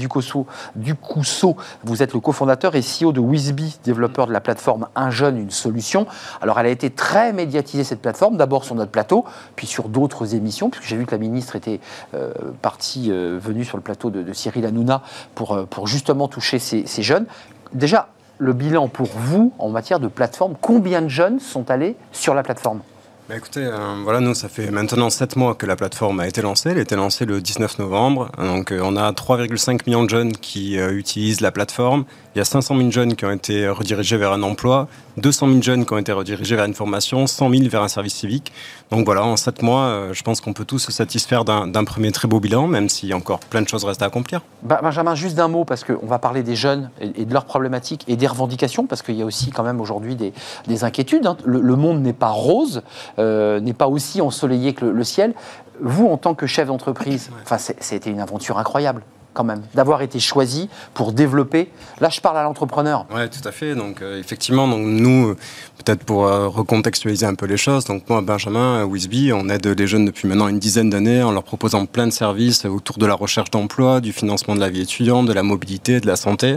vous êtes le cofondateur et CEO de Wizby, développeur de la plateforme Un jeune, une solution. Alors elle a été très médiatisée cette plateforme, d'abord sur notre plateau, puis sur d'autres émissions, puisque j'ai vu que la ministre était euh, partie, euh, venue sur le plateau de, de Cyril Hanouna pour, euh, pour justement toucher ces, jeunes. Déjà, le bilan pour vous en matière de plateforme, combien de jeunes sont allés sur la plateforme? Bah écoutez, voilà, nous, ça fait maintenant 7 mois que la plateforme a été lancée. Elle a été lancée le 19 novembre. Donc, on a 3,5 millions de jeunes qui utilisent la plateforme. Il y a 500 000 jeunes qui ont été redirigés vers un emploi, 200 000 jeunes qui ont été redirigés vers une formation, 100 000 vers un service civique. Donc voilà, en 7 mois, euh, je pense qu'on peut tous se satisfaire d'un premier très beau bilan, même si encore plein de choses restent à accomplir. Bah, Benjamin, juste d'un mot, parce qu'on va parler des jeunes et, et de leurs problématiques et des revendications, parce qu'il y a aussi quand même aujourd'hui des, des inquiétudes. hein. Le, le monde n'est pas rose, euh, n'est pas aussi ensoleillé que le, le ciel. Vous, en tant que chef d'entreprise, enfin, c'était une aventure incroyable quand même, d'avoir été choisi pour développer. Là, je parle à l'entrepreneur. Ouais, tout à fait. Donc, euh, effectivement, donc, nous, euh, peut-être pour euh, recontextualiser un peu les choses, donc moi, Benjamin, à Wisby, on aide les jeunes depuis maintenant une dizaine d'années en leur proposant plein de services autour de la recherche d'emploi, du financement de la vie étudiante, de la mobilité, de la santé.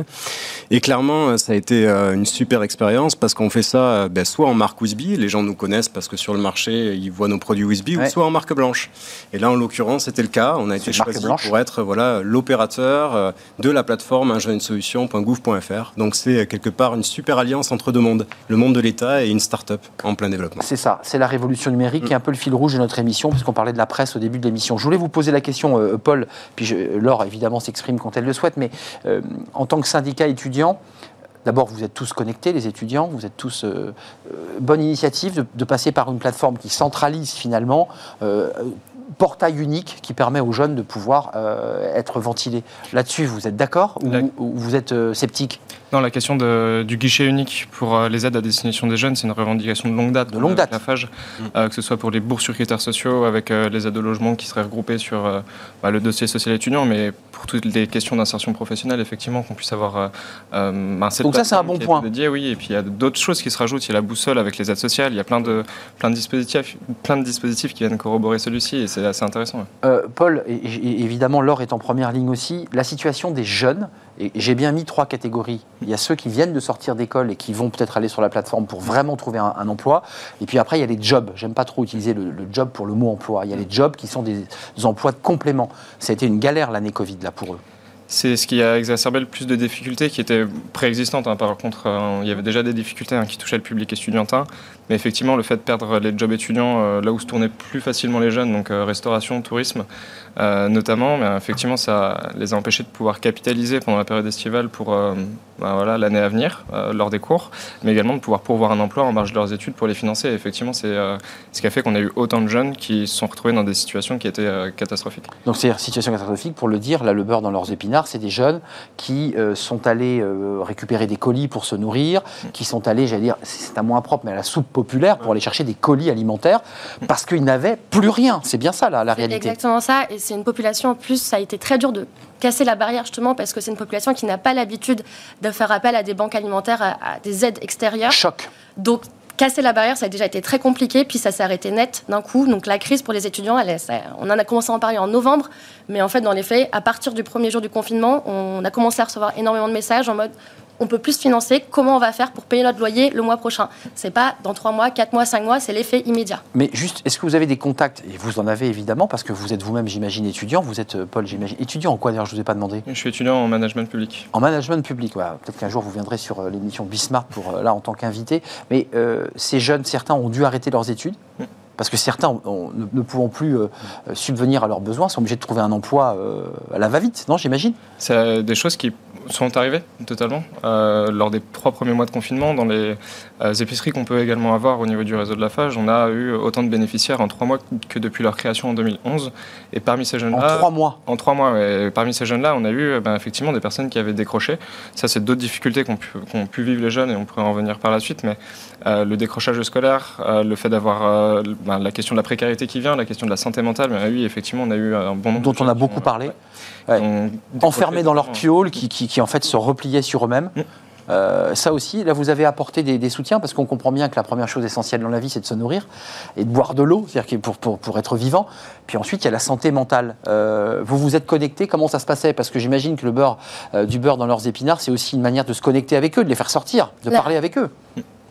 Et clairement, euh, ça a été euh, une super expérience parce qu'on fait ça euh, ben, soit en marque Wisby, les gens nous connaissent parce que sur le marché, ils voient nos produits Wisby, Ouais. ou soit en marque blanche. Et là, en l'occurrence, c'était le cas. On a été choisi pour être voilà l'opérateur euh, de la plateforme unjeunesolution.gouv.fr. Donc c'est euh, quelque part une super alliance entre deux mondes, le monde de l'État et une start-up en plein développement. C'est ça, c'est la révolution numérique qui est un peu le fil rouge de notre émission, puisqu'on parlait de la presse au début de l'émission. Je voulais vous poser la question, euh, Paul, puis je- Laure évidemment s'exprime quand elle le souhaite, mais en tant que syndicat étudiant, D'abord, vous êtes tous connectés, les étudiants, vous êtes tous. bonne initiative de, passer par une plateforme qui centralise finalement, portail unique qui permet aux jeunes de pouvoir euh, être ventilés. Là-dessus, vous êtes d'accord ou, vous êtes euh, sceptique? Non, la question de, du guichet unique pour euh, les aides à destination des jeunes, c'est une revendication de longue date. De longue date. La FAGE, euh, que ce soit pour les bourses sur critères sociaux, avec euh, les aides au logement qui seraient regroupées sur euh, bah, le dossier social étudiant, mais pour toutes les questions d'insertion professionnelle, effectivement, qu'on puisse avoir. un set Donc ça, c'est un bon point. Oui, et puis il y a d'autres choses qui se rajoutent. Il y a la boussole avec les aides sociales, il y a plein de, plein de, dispositifs, plein de dispositifs qui viennent corroborer celui-ci, et c'est assez intéressant. ouais. Paul, évidemment, Laure est en première ligne aussi. La situation des jeunes, et j'ai bien mis trois catégories. Il y a ceux qui viennent de sortir d'école et qui vont peut-être aller sur la plateforme pour vraiment trouver un, emploi. Et puis après, il y a les jobs. J'aime pas trop utiliser le, job pour le mot emploi. Il y a les jobs qui sont des, emplois de complément. Ça a été une galère l'année Covid là pour eux. C'est ce qui a exacerbé le plus de difficultés qui étaient préexistantes. hein. Par contre, euh, il y avait déjà des difficultés hein, qui touchaient le public estudiantin. Mais effectivement, le fait de perdre les jobs étudiants, euh, là où se tournaient plus facilement les jeunes, donc euh, restauration, tourisme euh, notamment, mais effectivement, ça les a empêchés de pouvoir capitaliser pendant la période estivale pour ben voilà, l'année à venir, lors des cours, mais également de pouvoir pourvoir un emploi en marge de leurs études pour les financer. Et effectivement, c'est ce qui a fait qu'on a eu autant de jeunes qui se sont retrouvés dans des situations qui étaient catastrophiques. Donc c'est une situation catastrophique. Pour le dire, là, le beurre dans leurs épinards, c'est des jeunes qui euh, sont allés euh, récupérer des colis pour se nourrir, qui sont allés, j'allais dire, c'est un moins propre, mais à la soupe populaire pour aller chercher des colis alimentaires parce qu'ils n'avaient plus rien. C'est bien ça, là, la C'est réalité. exactement ça, et c'est une population en plus, ça a été très dur de casser la barrière justement parce que c'est une population qui n'a pas l'habitude de faire appel à des banques alimentaires, à, à des aides extérieures. Choc. Donc casser la barrière, ça a déjà été très compliqué, puis ça s'est arrêté net d'un coup. Donc la crise pour les étudiants, elle est- ça- on en a commencé à en parler en novembre, mais en fait dans les faits, à partir du premier jour du confinement, on a commencé à recevoir énormément de messages en mode on peut plus se financer, comment on va faire pour payer notre loyer le mois prochain? C'est pas dans 3 mois, 4 mois, 5 mois, c'est l'effet immédiat. Mais juste, est-ce que vous avez des contacts? Et vous en avez évidemment, parce que vous êtes vous-même, j'imagine, étudiant. Vous êtes, euh, Paul, j'imagine, étudiant en quoi d'ailleurs Je ne vous ai pas demandé? Je suis étudiant en management public. En management public, voilà. peut-être qu'un jour vous viendrez sur euh, l'émission Bismarck pour euh, là en tant qu'invité. Mais euh, ces jeunes, certains ont dû arrêter leurs études? Parce que certains, ne, pouvant plus euh, subvenir à leurs besoins, sont obligés de trouver un emploi euh, à la va-vite, non, j'imagine? C'est euh, des choses qui sont arrivées totalement lors des trois premiers mois de confinement. Dans les épiceries qu'on peut également avoir au niveau du réseau de la FAGE, on a eu autant de bénéficiaires en trois mois que depuis leur création en 2011. Et parmi ces En jeunes-là, trois mois. en trois mois, ouais. Et parmi ces jeunes-là, on a eu euh, ben, effectivement des personnes qui avaient décroché. Ça, c'est d'autres difficultés qu'ont pu, vivre les jeunes et on pourrait en revenir par la suite. Mais euh, le décrochage scolaire, euh, le fait d'avoir euh, ben, la question de la précarité qui vient, la question de la santé mentale, ben, oui, effectivement, on a eu un bon nombre Dont de on a beaucoup ont- parlé. ouais, Enfermés dans leur décroché piole, qui, qui, qui, en fait se repliaient sur eux-mêmes. Mm. Euh, ça aussi, là, vous avez apporté des, des soutiens parce qu'on comprend bien que la première chose essentielle dans la vie, c'est de se nourrir et de boire de l'eau, c'est-à-dire pour, pour, pour être vivant. Puis ensuite, il y a la santé mentale. Euh, vous vous êtes connecté, comment ça se passait? Parce que j'imagine que le beurre, euh, du beurre dans leurs épinards, c'est aussi une manière de se connecter avec eux, de les faire sortir, de La- parler avec eux.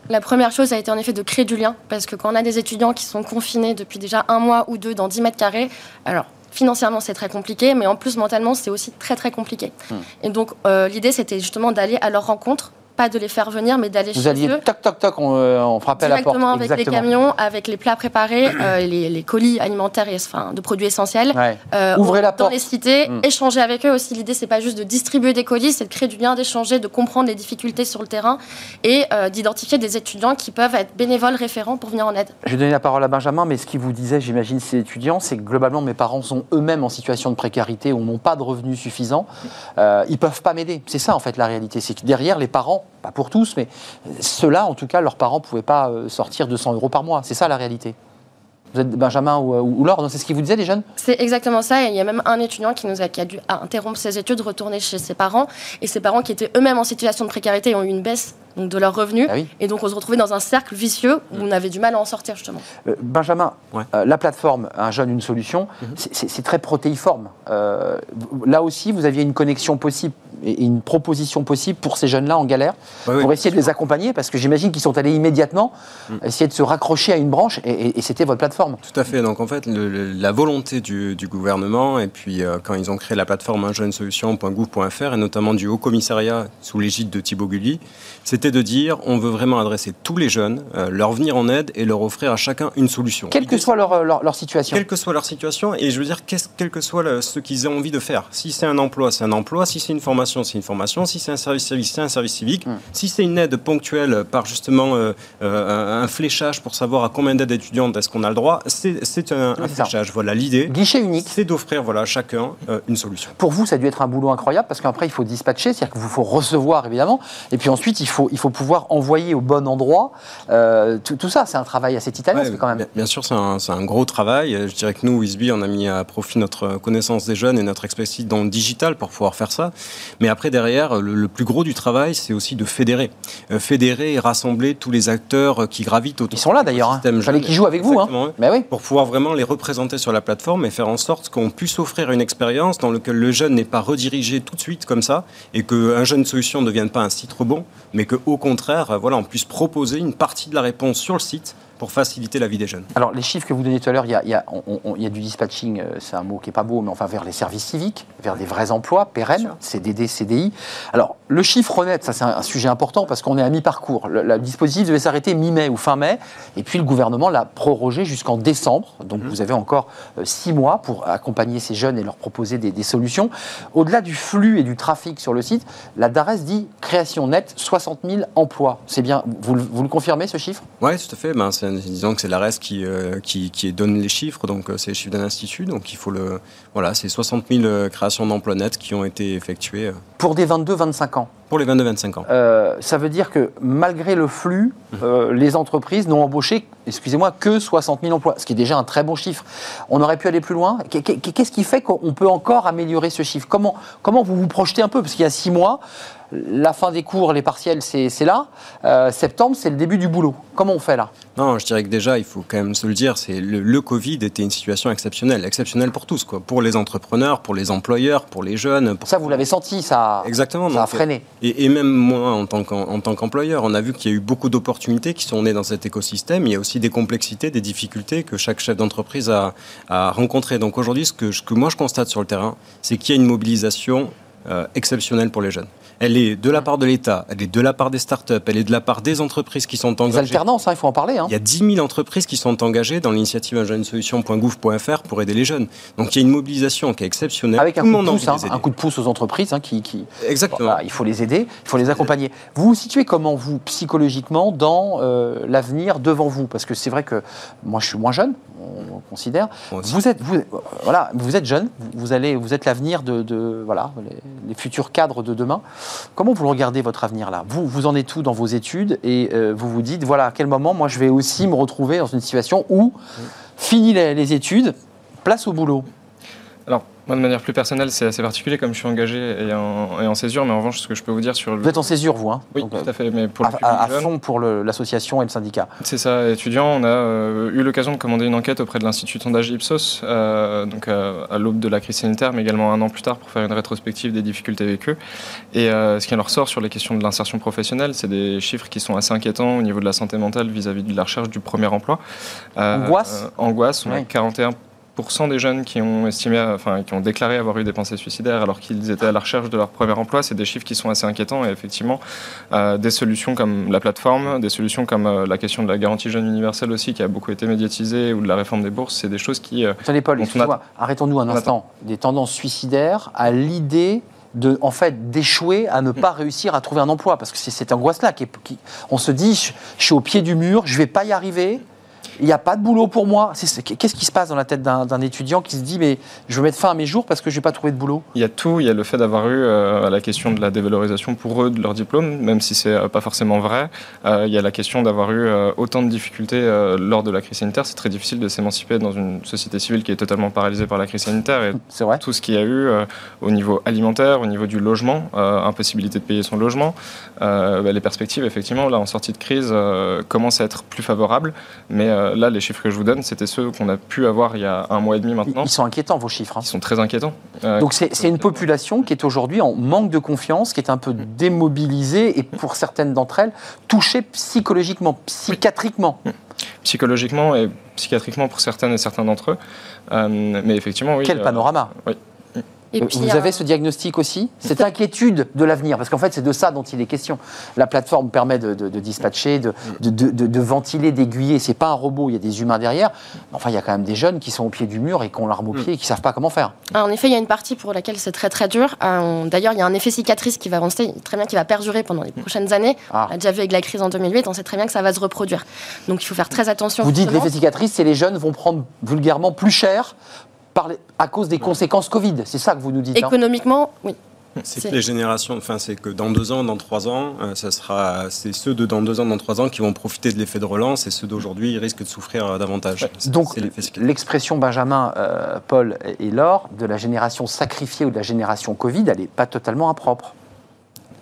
La première chose a été en effet de créer du lien, parce que quand on a des étudiants qui sont confinés depuis déjà un mois ou deux dans 10 mètres carrés, alors financièrement c'est très compliqué, mais en plus mentalement c'est aussi très très compliqué. Hmm. Et donc euh, l'idée c'était justement d'aller à leur rencontre, pas de les faire venir, mais d'aller Vous chez alliez eux. toc toc toc, on, euh, on frappait à la porte. Directement avec Exactement. les camions, avec les plats préparés, euh, les, les colis alimentaires et enfin, de produits essentiels. Ouais. Euh, Ouvrez la dans porte. les cités, Mm. échanger avec eux aussi. L'idée, c'est pas juste de distribuer des colis, c'est de créer du lien, d'échanger, de comprendre les difficultés sur le terrain et euh, d'identifier des étudiants qui peuvent être bénévoles référents pour venir en aide. Je vais donner la parole à Benjamin, mais ce qu'il vous disait, j'imagine, ces étudiants, c'est que globalement, mes parents sont eux-mêmes en situation de précarité ou n'ont pas de revenus suffisants. Euh, ils peuvent pas m'aider. C'est ça, en fait, la réalité. C'est que derrière, les parents, pas pour tous, mais ceux-là, en tout cas, leurs parents ne pouvaient pas euh, sortir 200 euros par mois. C'est ça, la réalité. Vous êtes Benjamin ou, ou, ou Laure, non, c'est ce qu'ils vous disaient, les jeunes? C'est exactement ça. Et il y a même un étudiant qui, nous a, qui a dû interrompre ses études, retourner chez ses parents. Et ses parents qui étaient eux-mêmes en situation de précarité ont eu une baisse donc, de leurs revenus. Ah oui. Et donc on se retrouvait dans un cercle vicieux où on avait du mal à en sortir justement. Euh, Benjamin, Ouais. euh, la plateforme Un jeune, une solution, c'est- c'est très protéiforme. Euh, là aussi, vous aviez une connexion possible et une proposition possible pour ces jeunes-là en galère, oui. pour essayer de les accompagner, parce que j'imagine qu'ils sont allés immédiatement essayer de se raccrocher à une branche, et, et- et c'était votre plateforme. Tout à fait. Donc en fait, le- le- la volonté du, du gouvernement, et puis euh, quand ils ont créé la plateforme unjeunesolution.gouv.fr, et notamment du Haut Commissariat sous l'égide de Thibaut Gulli, c'était de dire, on veut vraiment adresser tous les jeunes, euh, leur venir en aide et leur offrir à chacun une solution. Quelle que soit leur, leur, leur situation. Quelle que soit leur situation, et je veux dire, quel que soit le, ce qu'ils aient envie de faire. Si c'est un emploi, c'est un emploi. Si c'est une formation, c'est une formation. Si c'est un service civique, c'est un service civique. Si c'est une aide ponctuelle par justement euh, euh, un fléchage pour savoir à combien d'aides étudiantes est-ce qu'on a le droit, c'est un, un C'est ça. fléchage. Voilà l'idée. Guichet unique. C'est d'offrir voilà, à chacun euh, une solution. Pour vous, ça a dû être un boulot incroyable parce qu'après, il faut dispatcher, c'est-à-dire qu'il vous faut recevoir évidemment, et puis ensuite, il faut, il faut pouvoir envoyer au bon endroit. Tout, tout ça, c'est un travail assez titanesque Ouais, quand même. Bien, bien sûr, c'est un, un gros travail. Je dirais que nous, Wisby, on a mis à profit notre connaissance des jeunes et notre expertise dans le digital pour pouvoir faire ça. Mais après, derrière, le, le plus gros du travail, c'est aussi de fédérer. Euh, fédérer et rassembler tous les acteurs euh, qui gravitent autour Ils sont là d'ailleurs. Il fallait qu'ils jouent avec vous. Hein. Mais oui. pour pouvoir vraiment les représenter sur la plateforme et faire en sorte qu'on puisse offrir une expérience dans laquelle le jeune n'est pas redirigé tout de suite comme ça et qu'un jeune solution ne devienne pas un site rebond, mais qu'au contraire, euh, voilà, on puisse proposer une partie de la réponse sur le site pour faciliter la vie des jeunes. Alors, les chiffres que vous donniez tout à l'heure, il y a, y y du dispatching, euh, c'est un mot qui n'est pas beau, mais enfin vers les services civiques, vers des vrais emplois pérennes, CDD, CDI. Alors, le chiffre net, ça c'est un, sujet important parce qu'on est à mi-parcours. Le, le dispositif devait s'arrêter mi-mai ou fin mai, et puis le gouvernement l'a prorogé jusqu'en décembre. Donc, vous avez encore euh, six mois pour accompagner ces jeunes et leur proposer des, des solutions. Au-delà du flux et du trafic sur le site, la DARES dit création nette 60 000 emplois. C'est bien, vous, le- vous le confirmez ce chiffre? Oui, tout à fait. Ben, c'est- disons que c'est l'ARES qui, euh, qui, qui donne les chiffres, donc euh, c'est les chiffres d'un institut. Donc il faut le. Voilà, c'est 60 000 euh, créations d'emplois nets qui ont été effectuées Pour des 22-25 ans. Pour les 22-25 ans. Euh, ça veut dire que malgré le flux, euh, les entreprises n'ont embauché, excusez-moi, que 60 000 emplois, ce qui est déjà un très bon chiffre. On aurait pu aller plus loin. Qu'est- qu'est- Qu'est-ce qui fait qu'on peut encore améliorer ce chiffre? Comment, comment vous vous projetez un peu? Parce qu'il y a six mois, la fin des cours, les partiels, c'est là. Euh, septembre, c'est le début du boulot. Comment on fait là? Non, je dirais que déjà, il faut quand même se le dire, c'est le, le Covid était une situation exceptionnelle, exceptionnelle pour tous, quoi, pour les entrepreneurs, pour les employeurs, pour les jeunes. Pour... Ça, vous l'avez senti, ça, Exactement. ça a freiné. Et, même moi, en tant qu'employeur, on a vu qu'il y a eu beaucoup d'opportunités qui sont nées dans cet écosystème. Il y a aussi des complexités, des difficultés que chaque chef d'entreprise a, rencontrées. Donc aujourd'hui, ce que, ce que moi je constate sur le terrain, c'est qu'il y a une mobilisation euh, exceptionnelle pour les jeunes. Elle est de la part de l'État, elle est de la part des startups, elle est de la part des entreprises qui sont Les engagées. alternances, hein, il faut en parler. hein. Il y a 10 000 entreprises qui sont engagées dans l'initiative unjeunesolution.gouv.fr pour aider les jeunes. Donc il y a une mobilisation qui est exceptionnelle. Avec un Tout coup, de monde pouce, hein, les un coup de pouce aux entreprises qui, qui, Exactement. Voilà, il faut les aider, il faut les accompagner. Vous vous situez comment, vous, psychologiquement, dans euh, l'avenir devant vous? Parce que c'est vrai que moi, je suis moins jeune, on, on considère. Vous êtes, vous, voilà, vous êtes jeune, vous, allez, vous êtes l'avenir de, de- voilà, les, les futurs cadres de demain. Comment vous le regardez, votre avenir là? Vous, vous en êtes où dans vos études Et euh, vous vous dites, voilà, à quel moment, moi, je vais aussi me retrouver dans une situation où, fini les, les études, place au boulot? Alors, moi, de manière plus personnelle, c'est assez particulier, comme je suis engagé et en, césure, mais en revanche, ce que je peux vous dire sur le... Vous êtes en césure, vous, hein. Oui, tout à euh, fait, mais pour à, fond pour l'association et le syndicat. C'est ça, étudiant, on a euh, eu l'occasion de commander une enquête auprès de l'Institut Sondage Ipsos, euh, donc à l'aube de la crise sanitaire, mais également un an plus tard pour faire une rétrospective des difficultés vécues. Et ce qui en ressort sur les questions de l'insertion professionnelle, c'est des chiffres qui sont assez inquiétants au niveau de la santé mentale vis-à-vis de la recherche du premier emploi. angoisse Angoisse, on oui. a 41 24% des jeunes qui ont, estimé, enfin, qui ont déclaré avoir eu des pensées suicidaires alors qu'ils étaient à la recherche de leur premier emploi. C'est des chiffres qui sont assez inquiétants et effectivement, euh, des solutions comme la plateforme, des solutions comme euh, la question de la garantie jeune universelle aussi, qui a beaucoup été médiatisée, ou de la réforme des bourses, c'est des choses qui. Euh, Attendez, Paul, a... arrêtons-nous un instant. Des tendances suicidaires à l'idée de, en fait, d'échouer à ne pas réussir à trouver un emploi. Parce que c'est cette angoisse-là qui, on se dit, je, je, suis au pied du mur, je vais pas y arriver, il n'y a pas de boulot pour moi. Qu'est-ce qui se passe dans la tête d'un étudiant qui se dit mais je vais mettre fin à mes jours parce que je vais pas trouver de boulot? Il y a tout, il y a le fait d'avoir eu euh, la question de la dévalorisation pour eux de leur diplôme, même si c'est euh, pas forcément vrai. Euh, il y a la question d'avoir eu euh, autant de difficultés lors de la crise sanitaire. C'est très difficile de s'émanciper dans une société civile qui est totalement paralysée par la crise sanitaire. Et C'est vrai tout ce qu'il y a eu au niveau alimentaire, au niveau du logement, impossibilité de payer son logement, bah, les perspectives, effectivement, là, en sortie de crise, commencent à être plus favorables. Mais euh, là, les chiffres que je vous donne, c'était ceux qu'on a pu avoir il y a un mois et demi maintenant. ils sont inquiétants, vos chiffres. hein. Ils sont très inquiétants. Euh, Donc c'est une population qui est aujourd'hui en manque de confiance, qui est un peu démobilisée et pour certaines d'entre elles, touchée psychologiquement, psychiatriquement. psychologiquement et psychiatriquement pour certaines et certains d'entre eux. Euh, mais effectivement, oui. Quel euh, panorama oui. Et Euh, puis, vous avez ce diagnostic aussi? Cette inquiétude de l'avenir Parce qu'en fait, c'est de ça dont il est question. La plateforme permet de, de- de dispatcher, de, de, de- de- de ventiler, d'aiguiller. C'est pas un robot, il y a des humains derrière. Mais Enfin, il y a quand même des jeunes qui sont au pied du mur et qui ont l'arme au pied et qui savent pas comment faire. Ah, En effet, il y a une partie pour laquelle c'est très très dur. Euh, D'ailleurs, il y a un effet cicatrice qui va rester très bien, qui va perdurer pendant les prochaines années. Ah. On l'a déjà vu avec la crise en 2008, on sait très bien que ça va se reproduire. Donc il faut faire très attention. Vous dites l'effet cicatrice, c'est les jeunes vont prendre vulgairement plus cher par les- à cause des conséquences Covid. C'est ça que vous nous dites. hein Économiquement, oui. C'est que les générations, enfin, c'est que dans deux ans, dans trois ans, euh, ça sera, c'est ceux de dans deux ans, dans trois ans qui vont profiter de l'effet de relance et ceux d'aujourd'hui risquent de souffrir euh, davantage. Donc, l'expression Benjamin, euh, Paul et et Laure de la génération sacrifiée ou de la génération Covid, elle n'est pas totalement impropre.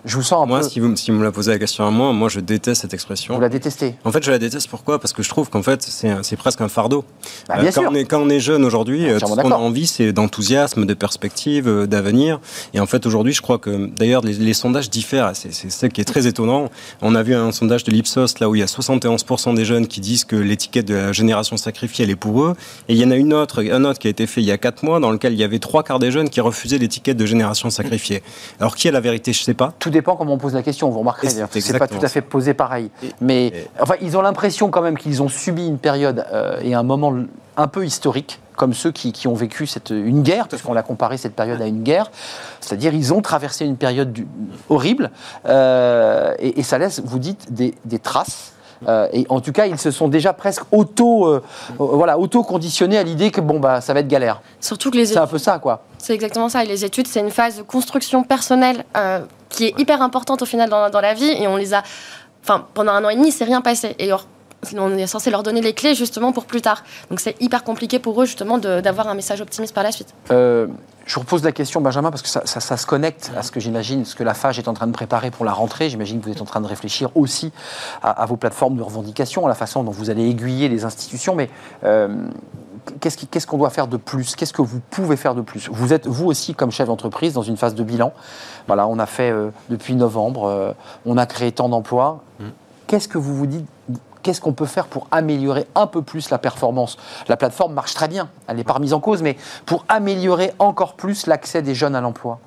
Je vous sens un Moi, peu. si vous, si vous me la posez la question à moi, moi je déteste cette expression. Vous la détestez. En fait, je la déteste pourquoi? Parce que je trouve qu'en fait, c'est presque un fardeau. Bah, Euh, bien quand, sûr. on est, quand on est jeune aujourd'hui, euh, tout ce qu'on a envie, c'est d'enthousiasme, de perspective, euh, d'avenir. Et en fait, aujourd'hui, je crois que, d'ailleurs, les, les sondages diffèrent. C'est ça qui est très étonnant. On a vu un sondage de l'Ipsos, là où il y a 71% des jeunes qui disent que l'étiquette de la génération sacrifiée, elle est pour eux. Et il y en a une autre, un autre qui a été fait il y a 4 mois, dans lequel il y avait trois quarts des jeunes qui refusaient l'étiquette de génération sacrifiée. Alors, qui a la vérité? Je sais pas. Tout dépend comment on pose la question. Vous remarquerez, c'est pas tout à fait posé pareil. Mais et- enfin, ils ont l'impression quand même qu'ils ont subi une période euh, et un moment un peu historique, comme ceux qui, qui ont vécu cette, une guerre, parce qu'on l'a comparé cette période à une guerre. C'est-à-dire, ils ont traversé une période du- horrible, euh, et, et ça laisse, vous dites, des, des traces. Euh, et en tout cas, ils se sont déjà presque auto, euh, euh, voilà, auto conditionnés à l'idée que bon bah ça va être galère. Surtout que les C'est un peu ça, quoi. C'est exactement ça. Et les études, c'est une phase de construction personnelle euh, qui est hyper importante au final dans, dans la vie. Et on les a. Enfin, pendant un an et demi, c'est rien passé. Et alors, on est censé leur donner les clés justement pour plus tard. Donc c'est hyper compliqué pour eux justement d'avoir un message optimiste par la suite. Euh, je vous repose la question, Benjamin, parce que ça, ça- ça se connecte à ce que j'imagine, ce que la FAGE est en train de préparer pour la rentrée. J'imagine que vous êtes en train de réfléchir aussi à, à vos plateformes de revendication, à la façon dont vous allez aiguiller les institutions. Mais euh, qu'est-ce qu'on doit faire de plus? Qu'est-ce que vous pouvez faire de plus? Vous êtes, vous aussi, comme chef d'entreprise, dans une phase de bilan. Voilà, on a fait euh, depuis novembre, euh, on a créé tant d'emplois. Qu'est-ce que vous vous dites Qu'est-ce qu'on peut faire pour améliorer un peu plus la performance? La plateforme marche très bien, elle n'est pas remise en cause, mais pour améliorer encore plus l'accès des jeunes à l'emploi.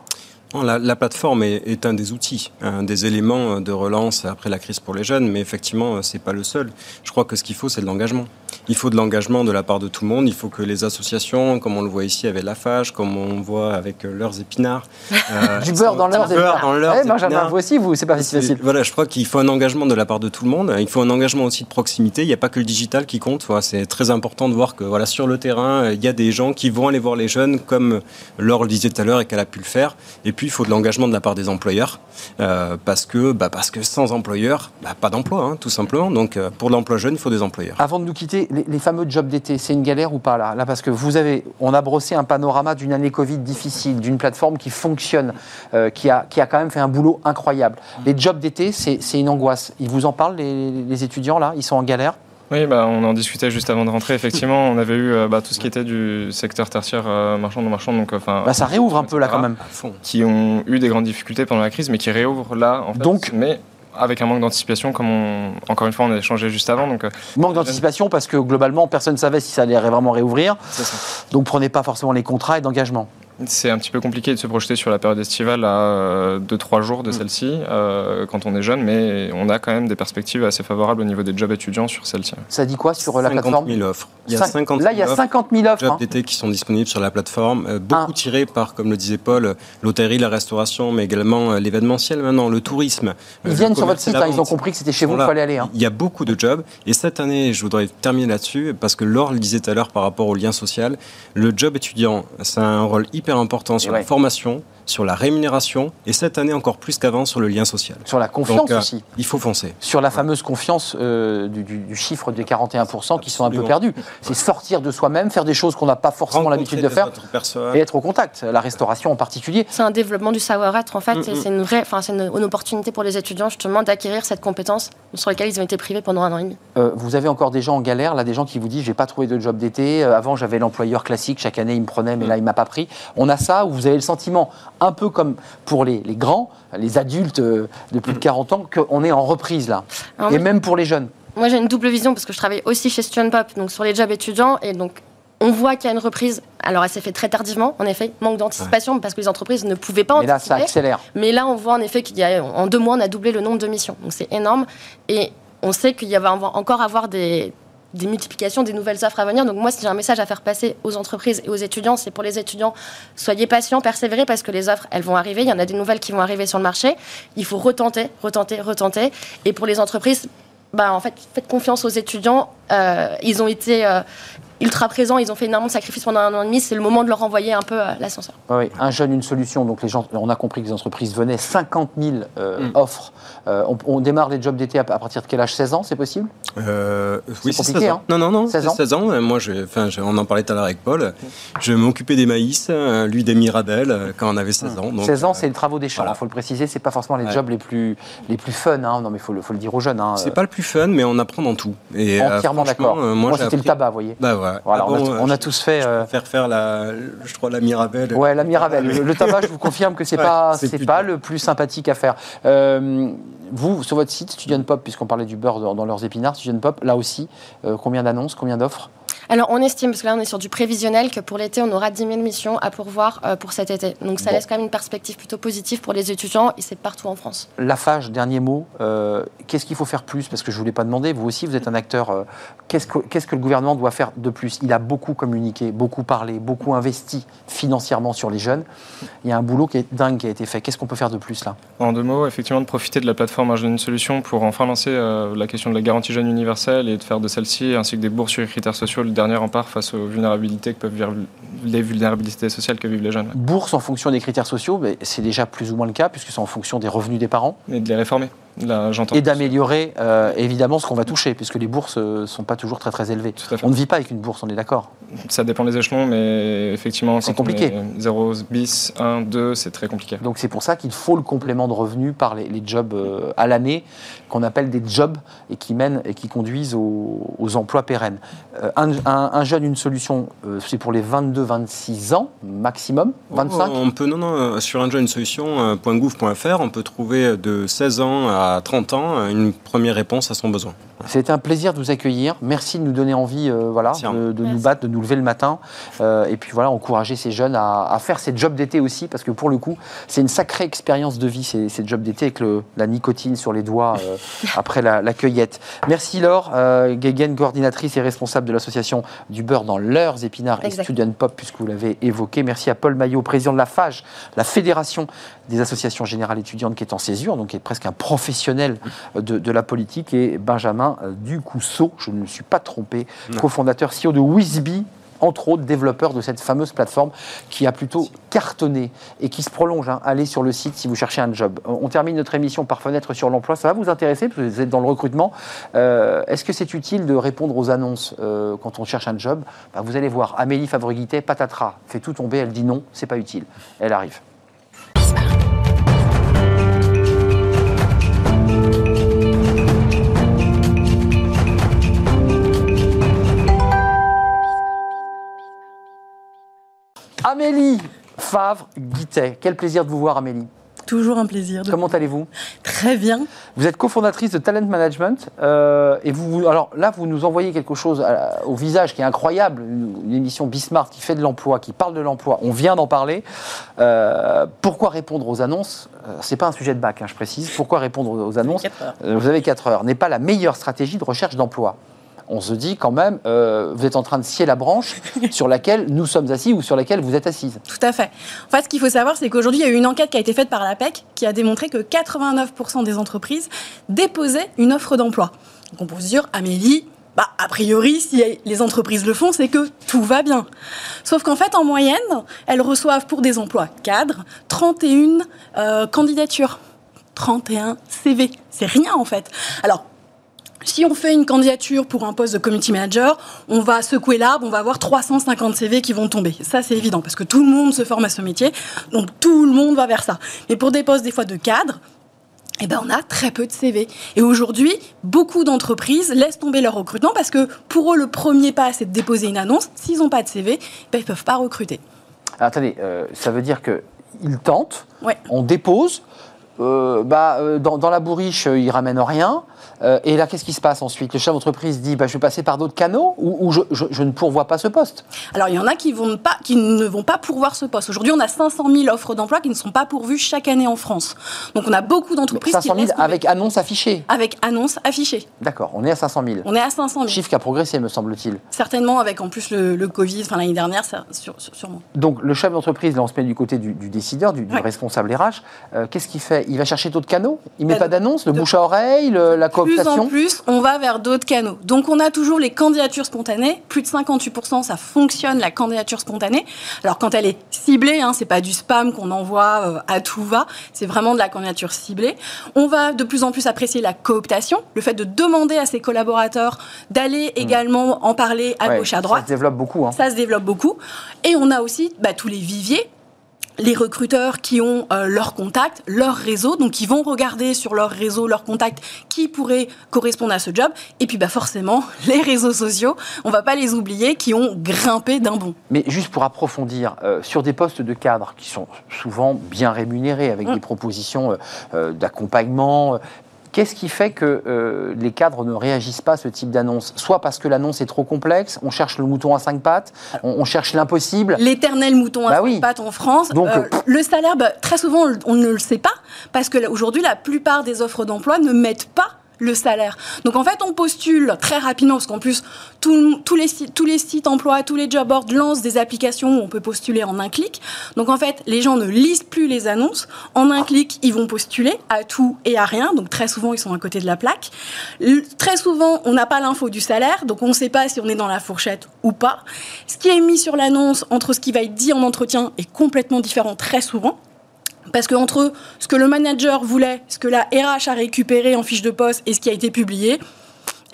La, la plateforme est, est un des outils, un des éléments de relance après la crise pour les jeunes, mais effectivement, c'est pas le seul. Je crois que ce qu'il faut, c'est de l'engagement. Il faut de l'engagement de la part de tout le monde. Il faut que les associations, comme on le voit ici avec la FAGE, comme on voit avec euh, leurs épinards, euh, Du beurre dans leurs épinards. dans leurs Benjamin, épinards. vous aussi, vous, c'est pas si facile. Voilà, je crois qu'il faut un engagement de la part de tout le monde. Il faut un engagement aussi de proximité. Il n'y a pas que le digital qui compte. Voilà, c'est très important de voir que voilà, sur le terrain, il y a des gens qui vont aller voir les jeunes, comme Laure le disait tout à l'heure et qu'elle a pu le faire. Et puis, il faut de l'engagement de la part des employeurs. euh, parce, que, bah, parce que sans employeurs, bah, pas d'emploi, hein, tout simplement. Donc, euh, pour l'emploi jeune, il faut des employeurs. Avant de nous quitter, les, les fameux jobs d'été, c'est une galère ou pas là, là Parce que vous avez, on a brossé un panorama d'une année Covid difficile, d'une plateforme qui fonctionne, euh, qui, a, qui a quand même fait un boulot incroyable. Les jobs d'été, c'est c'est une angoisse. Ils vous en parlent, les, les étudiants là? Ils sont en galère? Oui, bah, on en discutait juste avant de rentrer. Effectivement, on avait eu euh, bah, tout ce qui était du secteur tertiaire euh, marchand non marchand, donc enfin bah, Ça réouvre un peu là quand même. Qui ont eu des grandes difficultés pendant la crise, mais qui réouvrent là. En fait, Donc- mais avec un manque d'anticipation, comme on, encore une fois on a échangé juste avant. Donc, euh, Manque d'anticipation parce que globalement, personne ne savait si ça allait vraiment réouvrir. Donc prenez pas forcément les contrats et d'engagement. C'est un petit peu compliqué de se projeter sur la période estivale à 2-3 jours de celle-ci euh, quand on est jeune, mais on a quand même des perspectives assez favorables au niveau des jobs étudiants sur celle-ci. Ça dit quoi sur la 50 plateforme 000 offres. Il y a Cinq- 50 000 Là, il y a offres. 50 000 offres. jobs hein. d'été qui sont disponibles sur la plateforme, euh, beaucoup Ah. tirés par, comme le disait Paul, euh, l'hôtellerie, la restauration, mais également euh, l'événementiel maintenant, le tourisme. euh, Ils viennent sur votre site, la hein, ils ont compris que c'était chez vous qu'il fallait aller. hein. Il y a beaucoup de jobs. Et cette année, je voudrais terminer là-dessus, parce que Laure le disait tout à l'heure par rapport au lien social, le job étudiant, a un rôle hyper important sur Et ouais. la formation, sur la rémunération, et cette année encore plus qu'avant sur le lien social. Sur la confiance Donc, euh, aussi. Il faut foncer. sur la fameuse confiance euh, du, du- du chiffre des 41% qui sont un peu Absolument. perdus. C'est sortir de soi-même, faire des choses qu'on n'a pas forcément l'habitude de faire et être au contact. La restauration en particulier. C'est un développement du savoir-être en fait, Mm, et mm. c'est une vraie, enfin c'est une, une opportunité pour les étudiants justement d'acquérir cette compétence sur laquelle ils ont été privés pendant un an et demi. Euh, vous avez encore des gens en galère, là, des gens qui vous disent j'ai pas trouvé de job d'été. Avant, j'avais l'employeur classique, chaque année il me prenait, mais là il m'a pas pris. On a ça où vous avez le sentiment, un peu comme pour les, les grands, les adultes euh, de plus de 40 ans, qu'on est en reprise là. Alors et moi, même pour les jeunes. Moi, j'ai une double vision parce que je travaille aussi chez Student Pop, donc sur les jobs étudiants, et donc On voit qu'il y a une reprise. Alors, elle s'est faite très tardivement, en effet, manque d'anticipation, parce que les entreprises ne pouvaient pas Mais là, ça anticiper. accélère. Mais là, on voit en effet qu'il y a, en deux mois, on a doublé le nombre de missions. Donc, c'est énorme. Et on sait qu'il y va encore avoir des, des multiplications, des nouvelles offres à venir. Donc moi, si j'ai un message à faire passer aux entreprises et aux étudiants, c'est pour les étudiants, soyez patients, persévérez, parce que les offres, elles vont arriver. Il y en a des nouvelles qui vont arriver sur le marché. Il faut retenter, retenter, retenter. Et pour les entreprises, bah, en fait, faites confiance aux étudiants. Euh, ils ont été euh, ultra présents, ils ont fait énormément de sacrifices pendant un an et demi. C'est le moment de leur envoyer un peu euh, l'ascenseur. Oui, un jeune, une solution. Donc les gens, on a compris que les entreprises venaient, 50 000 euh, Mm. offres. Euh, on, on démarre les jobs d'été à, à partir de quel âge? 16 ans, c'est possible? Euh, oui, c'est compliqué, 16 ans. hein. Non, non, non, 16 c'est ans 16 ans. Moi, je, enfin, je- on en parlait tout à l'heure avec Paul. Je m'occupais des maïs, lui des mirabelles, quand on avait 16 ans. Donc, 16 ans, euh, c'est les travaux des champs, il voilà. faut le préciser, c'est pas forcément les Ouais. jobs les plus, les plus fun, hein. non mais il faut, le- faut le dire aux jeunes. hein. C'est pas le plus fun, mais on apprend dans tout. Et, Entièrement d'accord. euh, moi, moi, j'ai c'était le tabac, vous voyez. Bah ouais. Voilà, Ah on, a, euh, tous fait... euh, Faire faire la, je crois la mirabelle. Ouais, la Mirabelle. Le, le tabac, je vous confirme que c'est Ouais, pas, c'est le plus sympathique à faire. Euh, vous, sur votre site, Studion Pop, puisqu'on parlait du beurre dans, dans leurs épinards, Studion Pop, là aussi, euh, combien d'annonces, combien d'offres? Alors, on estime, parce que là, on est sur du prévisionnel, que pour l'été, on aura 10 000 missions à pourvoir euh, pour cet été. Donc, ça Bon. laisse quand même une perspective plutôt positive pour les étudiants, et c'est partout en France. La Fage, dernier mot, euh, qu'est-ce qu'il faut faire plus? Parce que je ne vous l'ai pas demandé, vous aussi, vous êtes un acteur. euh, qu'est-ce, que, qu'est-ce que le gouvernement doit faire de plus? Il a beaucoup communiqué, beaucoup parlé, beaucoup investi financièrement sur les jeunes. Il y a un boulot qui est dingue qui a été fait. Qu'est-ce qu'on peut faire de plus là? En deux mots, effectivement, de profiter de la plateforme Un jeune, une solution pour enfin lancer euh, la question de la garantie jeune universelle et de faire de celle-ci, ainsi que des bourses sur les critères sociaux, le dernier rempart face aux vulnérabilités que peuvent vivre les vulnérabilités sociales que vivent les jeunes. Bourse en fonction des critères sociaux, mais c'est déjà plus ou moins le cas, puisque c'est en fonction des revenus des parents. Et de les réformer. Là. Et d'améliorer euh, évidemment ce qu'on va toucher, puisque les bourses ne sont pas toujours très très élevées. On ne vit pas avec une bourse, on est d'accord. Ça dépend des échelons, mais effectivement, C'est compliqué. est 0 bis, 1, 2, c'est très compliqué. Donc c'est pour ça qu'il faut le complément de revenus par les, les jobs euh, à l'année, qu'on appelle des jobs, et qui mènent et qui conduisent aux, aux emplois pérennes. Euh, un, un- un jeune, une solution, euh, c'est pour les 22-26 ans maximum, 25 On peut, non, non, euh, sur un jeune solution, euh, .gouv.fr, on peut trouver de 16 ans à 30 ans une première réponse à son besoin. C'était un plaisir de vous accueillir. Merci de nous donner envie euh, voilà, de, de nous battre, de nous lever le matin. Euh, et puis voilà, encourager ces jeunes à, à faire ces jobs d'été aussi, parce que pour le coup, c'est une sacrée expérience de vie, ces, ces jobs d'été, avec le- la nicotine sur les doigts euh, après la, la cueillette. Merci Laure, euh, Guéguen, coordinatrice et responsable de l'association du beurre dans leurs épinards et. Student Pop, puisque vous l'avez évoqué. Merci à Paul Maillot, président de la FAGE, la Fédération des associations générales étudiantes qui est en césure, donc qui est presque un professionnel de, de la politique, et Benjamin euh, Ducousseau, je ne me suis pas trompé, cofondateur CEO de Wizby, entre autres développeur de cette fameuse plateforme qui a plutôt cartonné et qui se prolonge. hein. Allez sur le site si vous cherchez un job. On termine notre émission par fenêtre sur l'emploi. Ça va vous intéresser parce que vous êtes dans le recrutement. Euh, Est-ce que c'est utile de répondre aux annonces euh, quand on cherche un job? Bah, Vous allez voir, Amélie Fabriguité, patatras, fait tout tomber. Elle dit non, c'est pas utile. Elle arrive. Amélie Favre Guittet. Quel plaisir de vous voir, Amélie. Toujours un plaisir. De... Comment allez-vous? Très bien. Vous êtes cofondatrice de Talent Management euh, et vous, alors là vous nous envoyez quelque chose à- au visage qui est incroyable, une, une émission Bismarck qui fait de l'emploi, qui parle de l'emploi. On vient d'en parler. Euh, pourquoi répondre aux annonces? Euh, C'est pas un sujet de bac, hein, je précise. Pourquoi répondre aux annonces? Vous avez 4 heures. N'est pas la meilleure stratégie de recherche d'emploi. On se dit quand même, euh, vous êtes en train de scier la branche sur laquelle nous sommes assis ou sur laquelle vous êtes assise. Tout à fait. En fait, ce qu'il faut savoir, c'est qu'aujourd'hui, il y a eu une enquête qui a été faite par l'APEC qui a démontré que 89% des entreprises déposaient une offre d'emploi. Donc on peut se dire, Amélie, bah, a priori, si les entreprises le font, c'est que tout va bien. Sauf qu'en fait, en moyenne, elles reçoivent pour des emplois cadres 31 euh, candidatures. 31 CV. C'est rien, en fait. Alors, si on fait une candidature pour un poste de community manager, on va secouer l'arbre, on va avoir 350 CV qui vont tomber. Ça, c'est évident, parce que tout le monde se forme à ce métier, donc tout le monde va vers ça. Mais pour des postes, des fois, de cadre, eh ben, on a très peu de CV. Et aujourd'hui, beaucoup d'entreprises laissent tomber leur recrutement parce que pour eux, le premier pas, c'est de déposer une annonce. S'ils n'ont pas de CV, ben, ils ne peuvent pas recruter. Alors, attendez, euh, ça veut dire qu'ils tentent, Ouais. on dépose, euh, bah, euh, dans, dans la bourriche, ils ramènent rien. Euh, et là, qu'est-ce qui se passe ensuite? Le chef d'entreprise dit bah, je vais passer par d'autres canaux ou, ou je, je- je ne pourvois pas ce poste? Alors, il y en a qui, vont pas, qui ne vont pas pourvoir ce poste. Aujourd'hui, on a 500 000 offres d'emploi qui ne sont pas pourvues chaque année en France. Donc, on a beaucoup d'entreprises qui 500 000 laissent tomber. avec annonce affichée. avec annonce affichée. D'accord, on est à 500 000. On est à 500 000. Chiffre qui a progressé, me semble-t-il. Certainement avec en plus le, le Covid, enfin l'année dernière, ça, sur- sur- sûrement. Donc le chef d'entreprise, là on se met du côté du, du décideur, du, du Ouais. responsable RH, euh, qu'est-ce qu'il fait? Il va chercher d'autres canaux? Il met Bah, pas d'annonce Le de- bouche à oreille le- La Plus en plus, on va vers d'autres canaux. Donc on a toujours les candidatures spontanées. Plus de 58%, ça fonctionne la candidature spontanée. Alors quand elle est ciblée, hein, c'est pas du spam qu'on envoie euh, à tout va, c'est vraiment de la candidature ciblée. On va de plus en plus apprécier la cooptation, le fait de demander à ses collaborateurs d'aller également en parler à Hmm. Ouais, gauche, à Ça droite. se développe beaucoup. hein. Ça se développe beaucoup. Et on a aussi bah, tous les viviers, les recruteurs qui ont euh, leurs contacts, leur réseau, donc ils vont regarder sur leur réseau, leurs contacts, qui pourrait correspondre à ce job. Et puis bah, forcément, les réseaux sociaux, on va pas les oublier, qui ont grimpé d'un bond. Mais juste pour approfondir, euh, sur des postes de cadre qui sont souvent bien rémunérés, avec Mm. des propositions euh, d'accompagnement, qu'est-ce qui fait que euh, les cadres ne réagissent pas à ce type d'annonce? Soit parce que l'annonce est trop complexe, on cherche le mouton à cinq pattes, on, on cherche l'impossible. L'éternel mouton à Bah cinq pattes en France. Donc, Euh, euh, le salaire, bah, très souvent, on, ne le sait pas, parce que là, aujourd'hui, la plupart des offres d'emploi ne mettent pas le salaire. Donc en fait, on postule très rapidement, parce qu'en plus, tout les, sites- tous les sites emploi, tous les job boards lancent des applications où on peut postuler en un clic. Donc en fait, les gens ne lisent plus les annonces. En un clic, ils vont postuler à tout et à rien. Donc très souvent, ils sont à côté de la plaque. Très souvent, on n'a pas l'info du salaire, donc on ne sait pas si on est dans la fourchette ou pas. Ce qui est mis sur l'annonce entre ce qui va être dit en entretien est complètement différent très souvent. Parce que entre ce que le manager voulait, ce que la RH a récupéré en fiche de poste et ce qui a été publié,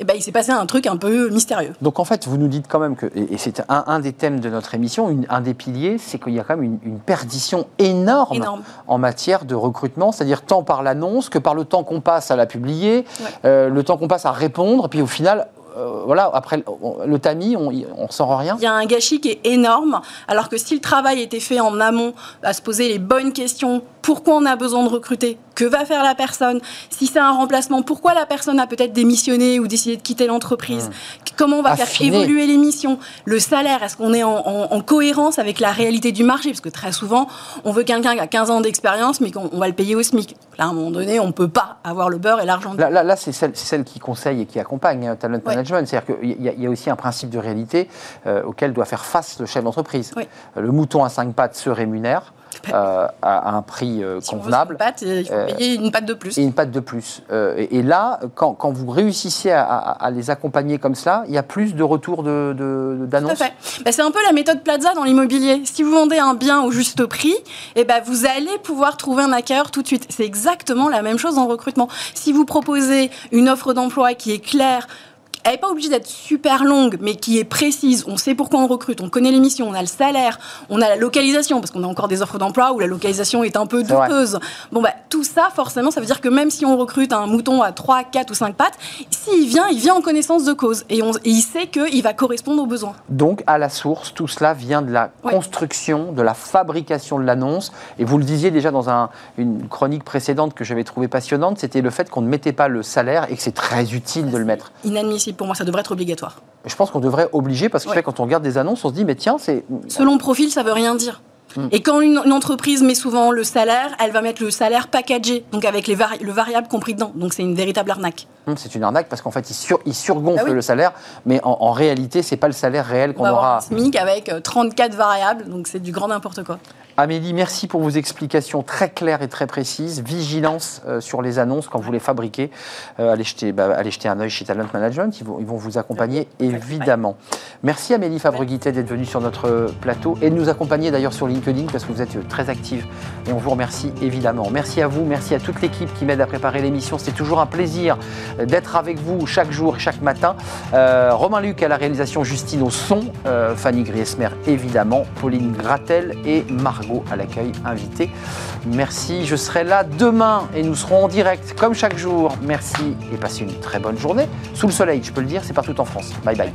eh ben, il s'est passé un truc un peu mystérieux. Donc en fait, vous nous dites quand même que, et c'est un, un des thèmes de notre émission, une- un des piliers, c'est qu'il y a quand même une, une perdition énorme, Énorme. en matière de recrutement, c'est-à-dire tant par l'annonce que par le temps qu'on passe à la publier, Ouais. euh, le temps qu'on passe à répondre, puis au final, euh, voilà, après le, on- le tamis, on ne ressort rien. Il y a un gâchis qui est énorme, alors que si le travail était fait en amont, à se poser les bonnes questions, pourquoi on a besoin de recruter, que va faire la personne, si c'est un remplacement, pourquoi la personne a peut-être démissionné ou décidé de quitter l'entreprise, comment on va faire évoluer les missions, le salaire, est-ce qu'on est en, en- en cohérence avec la réalité du marché, parce que très souvent, on veut quelqu'un qui a 15 ans d'expérience, mais qu'on on va le payer au SMIC. Là, à un moment donné, on ne peut pas avoir le beurre et l'argent. Là, là, là, c'est celle, qui conseille et qui accompagne hein, Talent Ouais. Management. C'est-à-dire qu'il y, a- il y a aussi un principe de réalité euh, auquel doit faire face le chef d'entreprise. Oui. Euh, Le mouton à cinq pattes se rémunère euh, à, un prix euh, Si on veut convenable. une pâte, il faut Euh, payer une pâte de plus. et une patte de plus. Et, et là, quand, quand vous réussissez à, à- à les accompagner comme cela, il y a plus de retours de, de- d'annonces. fait. Bah, c'est un peu la méthode Plaza dans l'immobilier. Si vous vendez un bien au juste prix, eh ben, vous allez pouvoir trouver un acquéreur tout de suite. C'est exactement la même chose le recrutement. Si vous proposez une offre d'emploi qui est claire, elle n'est pas obligée d'être super longue, mais qui est précise. On sait pourquoi on recrute, on connaît les missions, on a le salaire, on a la localisation, parce qu'on a encore des offres d'emploi où la localisation est un peu douteuse. Bon, bah, tout ça, forcément, ça veut dire que même si on recrute un mouton à 3, 4 ou 5 pattes, s'il vient, il vient en connaissance de cause. Et, on- et il sait qu'il va correspondre aux besoins. Donc, à la source, tout cela vient de la Oui. construction, de la fabrication de l'annonce. Et vous le disiez déjà dans un- une chronique précédente que j'avais trouvée passionnante, c'était le fait qu'on ne mettait pas le salaire et que c'est très utile de le mettre. Inadmissible pour moi, ça devrait être obligatoire. Je pense qu'on devrait obliger parce que Ouais. quand on regarde des annonces, on se dit, mais tiens, c'est. Selon profil, ça veut rien dire. Hmm. Et quand une, une entreprise met souvent le salaire, elle va mettre le salaire packagé, donc avec les vari- le variable compris dedans. Donc c'est une véritable arnaque. Hum, C'est une arnaque parce qu'en fait, ils, sur, ils surgonflent Ah oui. le salaire, mais en, en réalité, c'est pas le salaire réel On qu'on aura. un SMIC avec euh, 34 variables, donc c'est du grand n'importe quoi. Amélie, merci pour vos explications très claires et très précises. Vigilance euh, sur les annonces quand vous les fabriquez. Euh, allez, jeter, bah, allez jeter un œil chez Talent Management, ils vont, ils vont vous accompagner évidemment. Merci Amélie Fabre-Guittet d'être venue sur notre plateau et de nous accompagner d'ailleurs sur LinkedIn parce que vous êtes très active et on vous remercie évidemment. Merci à vous, merci à toute l'équipe qui m'aide à préparer l'émission. C'est toujours un plaisir euh, d'être avec vous chaque jour chaque matin. Euh, Romain Luc à la réalisation, Justine au son, euh, Fanny Griesmer évidemment, Pauline Gratel et Margot à l'accueil invité. Merci, je serai là demain et nous serons en direct comme chaque jour. Merci et passez une très bonne journée. Sous le soleil, je peux le dire, c'est partout en France. Bye bye.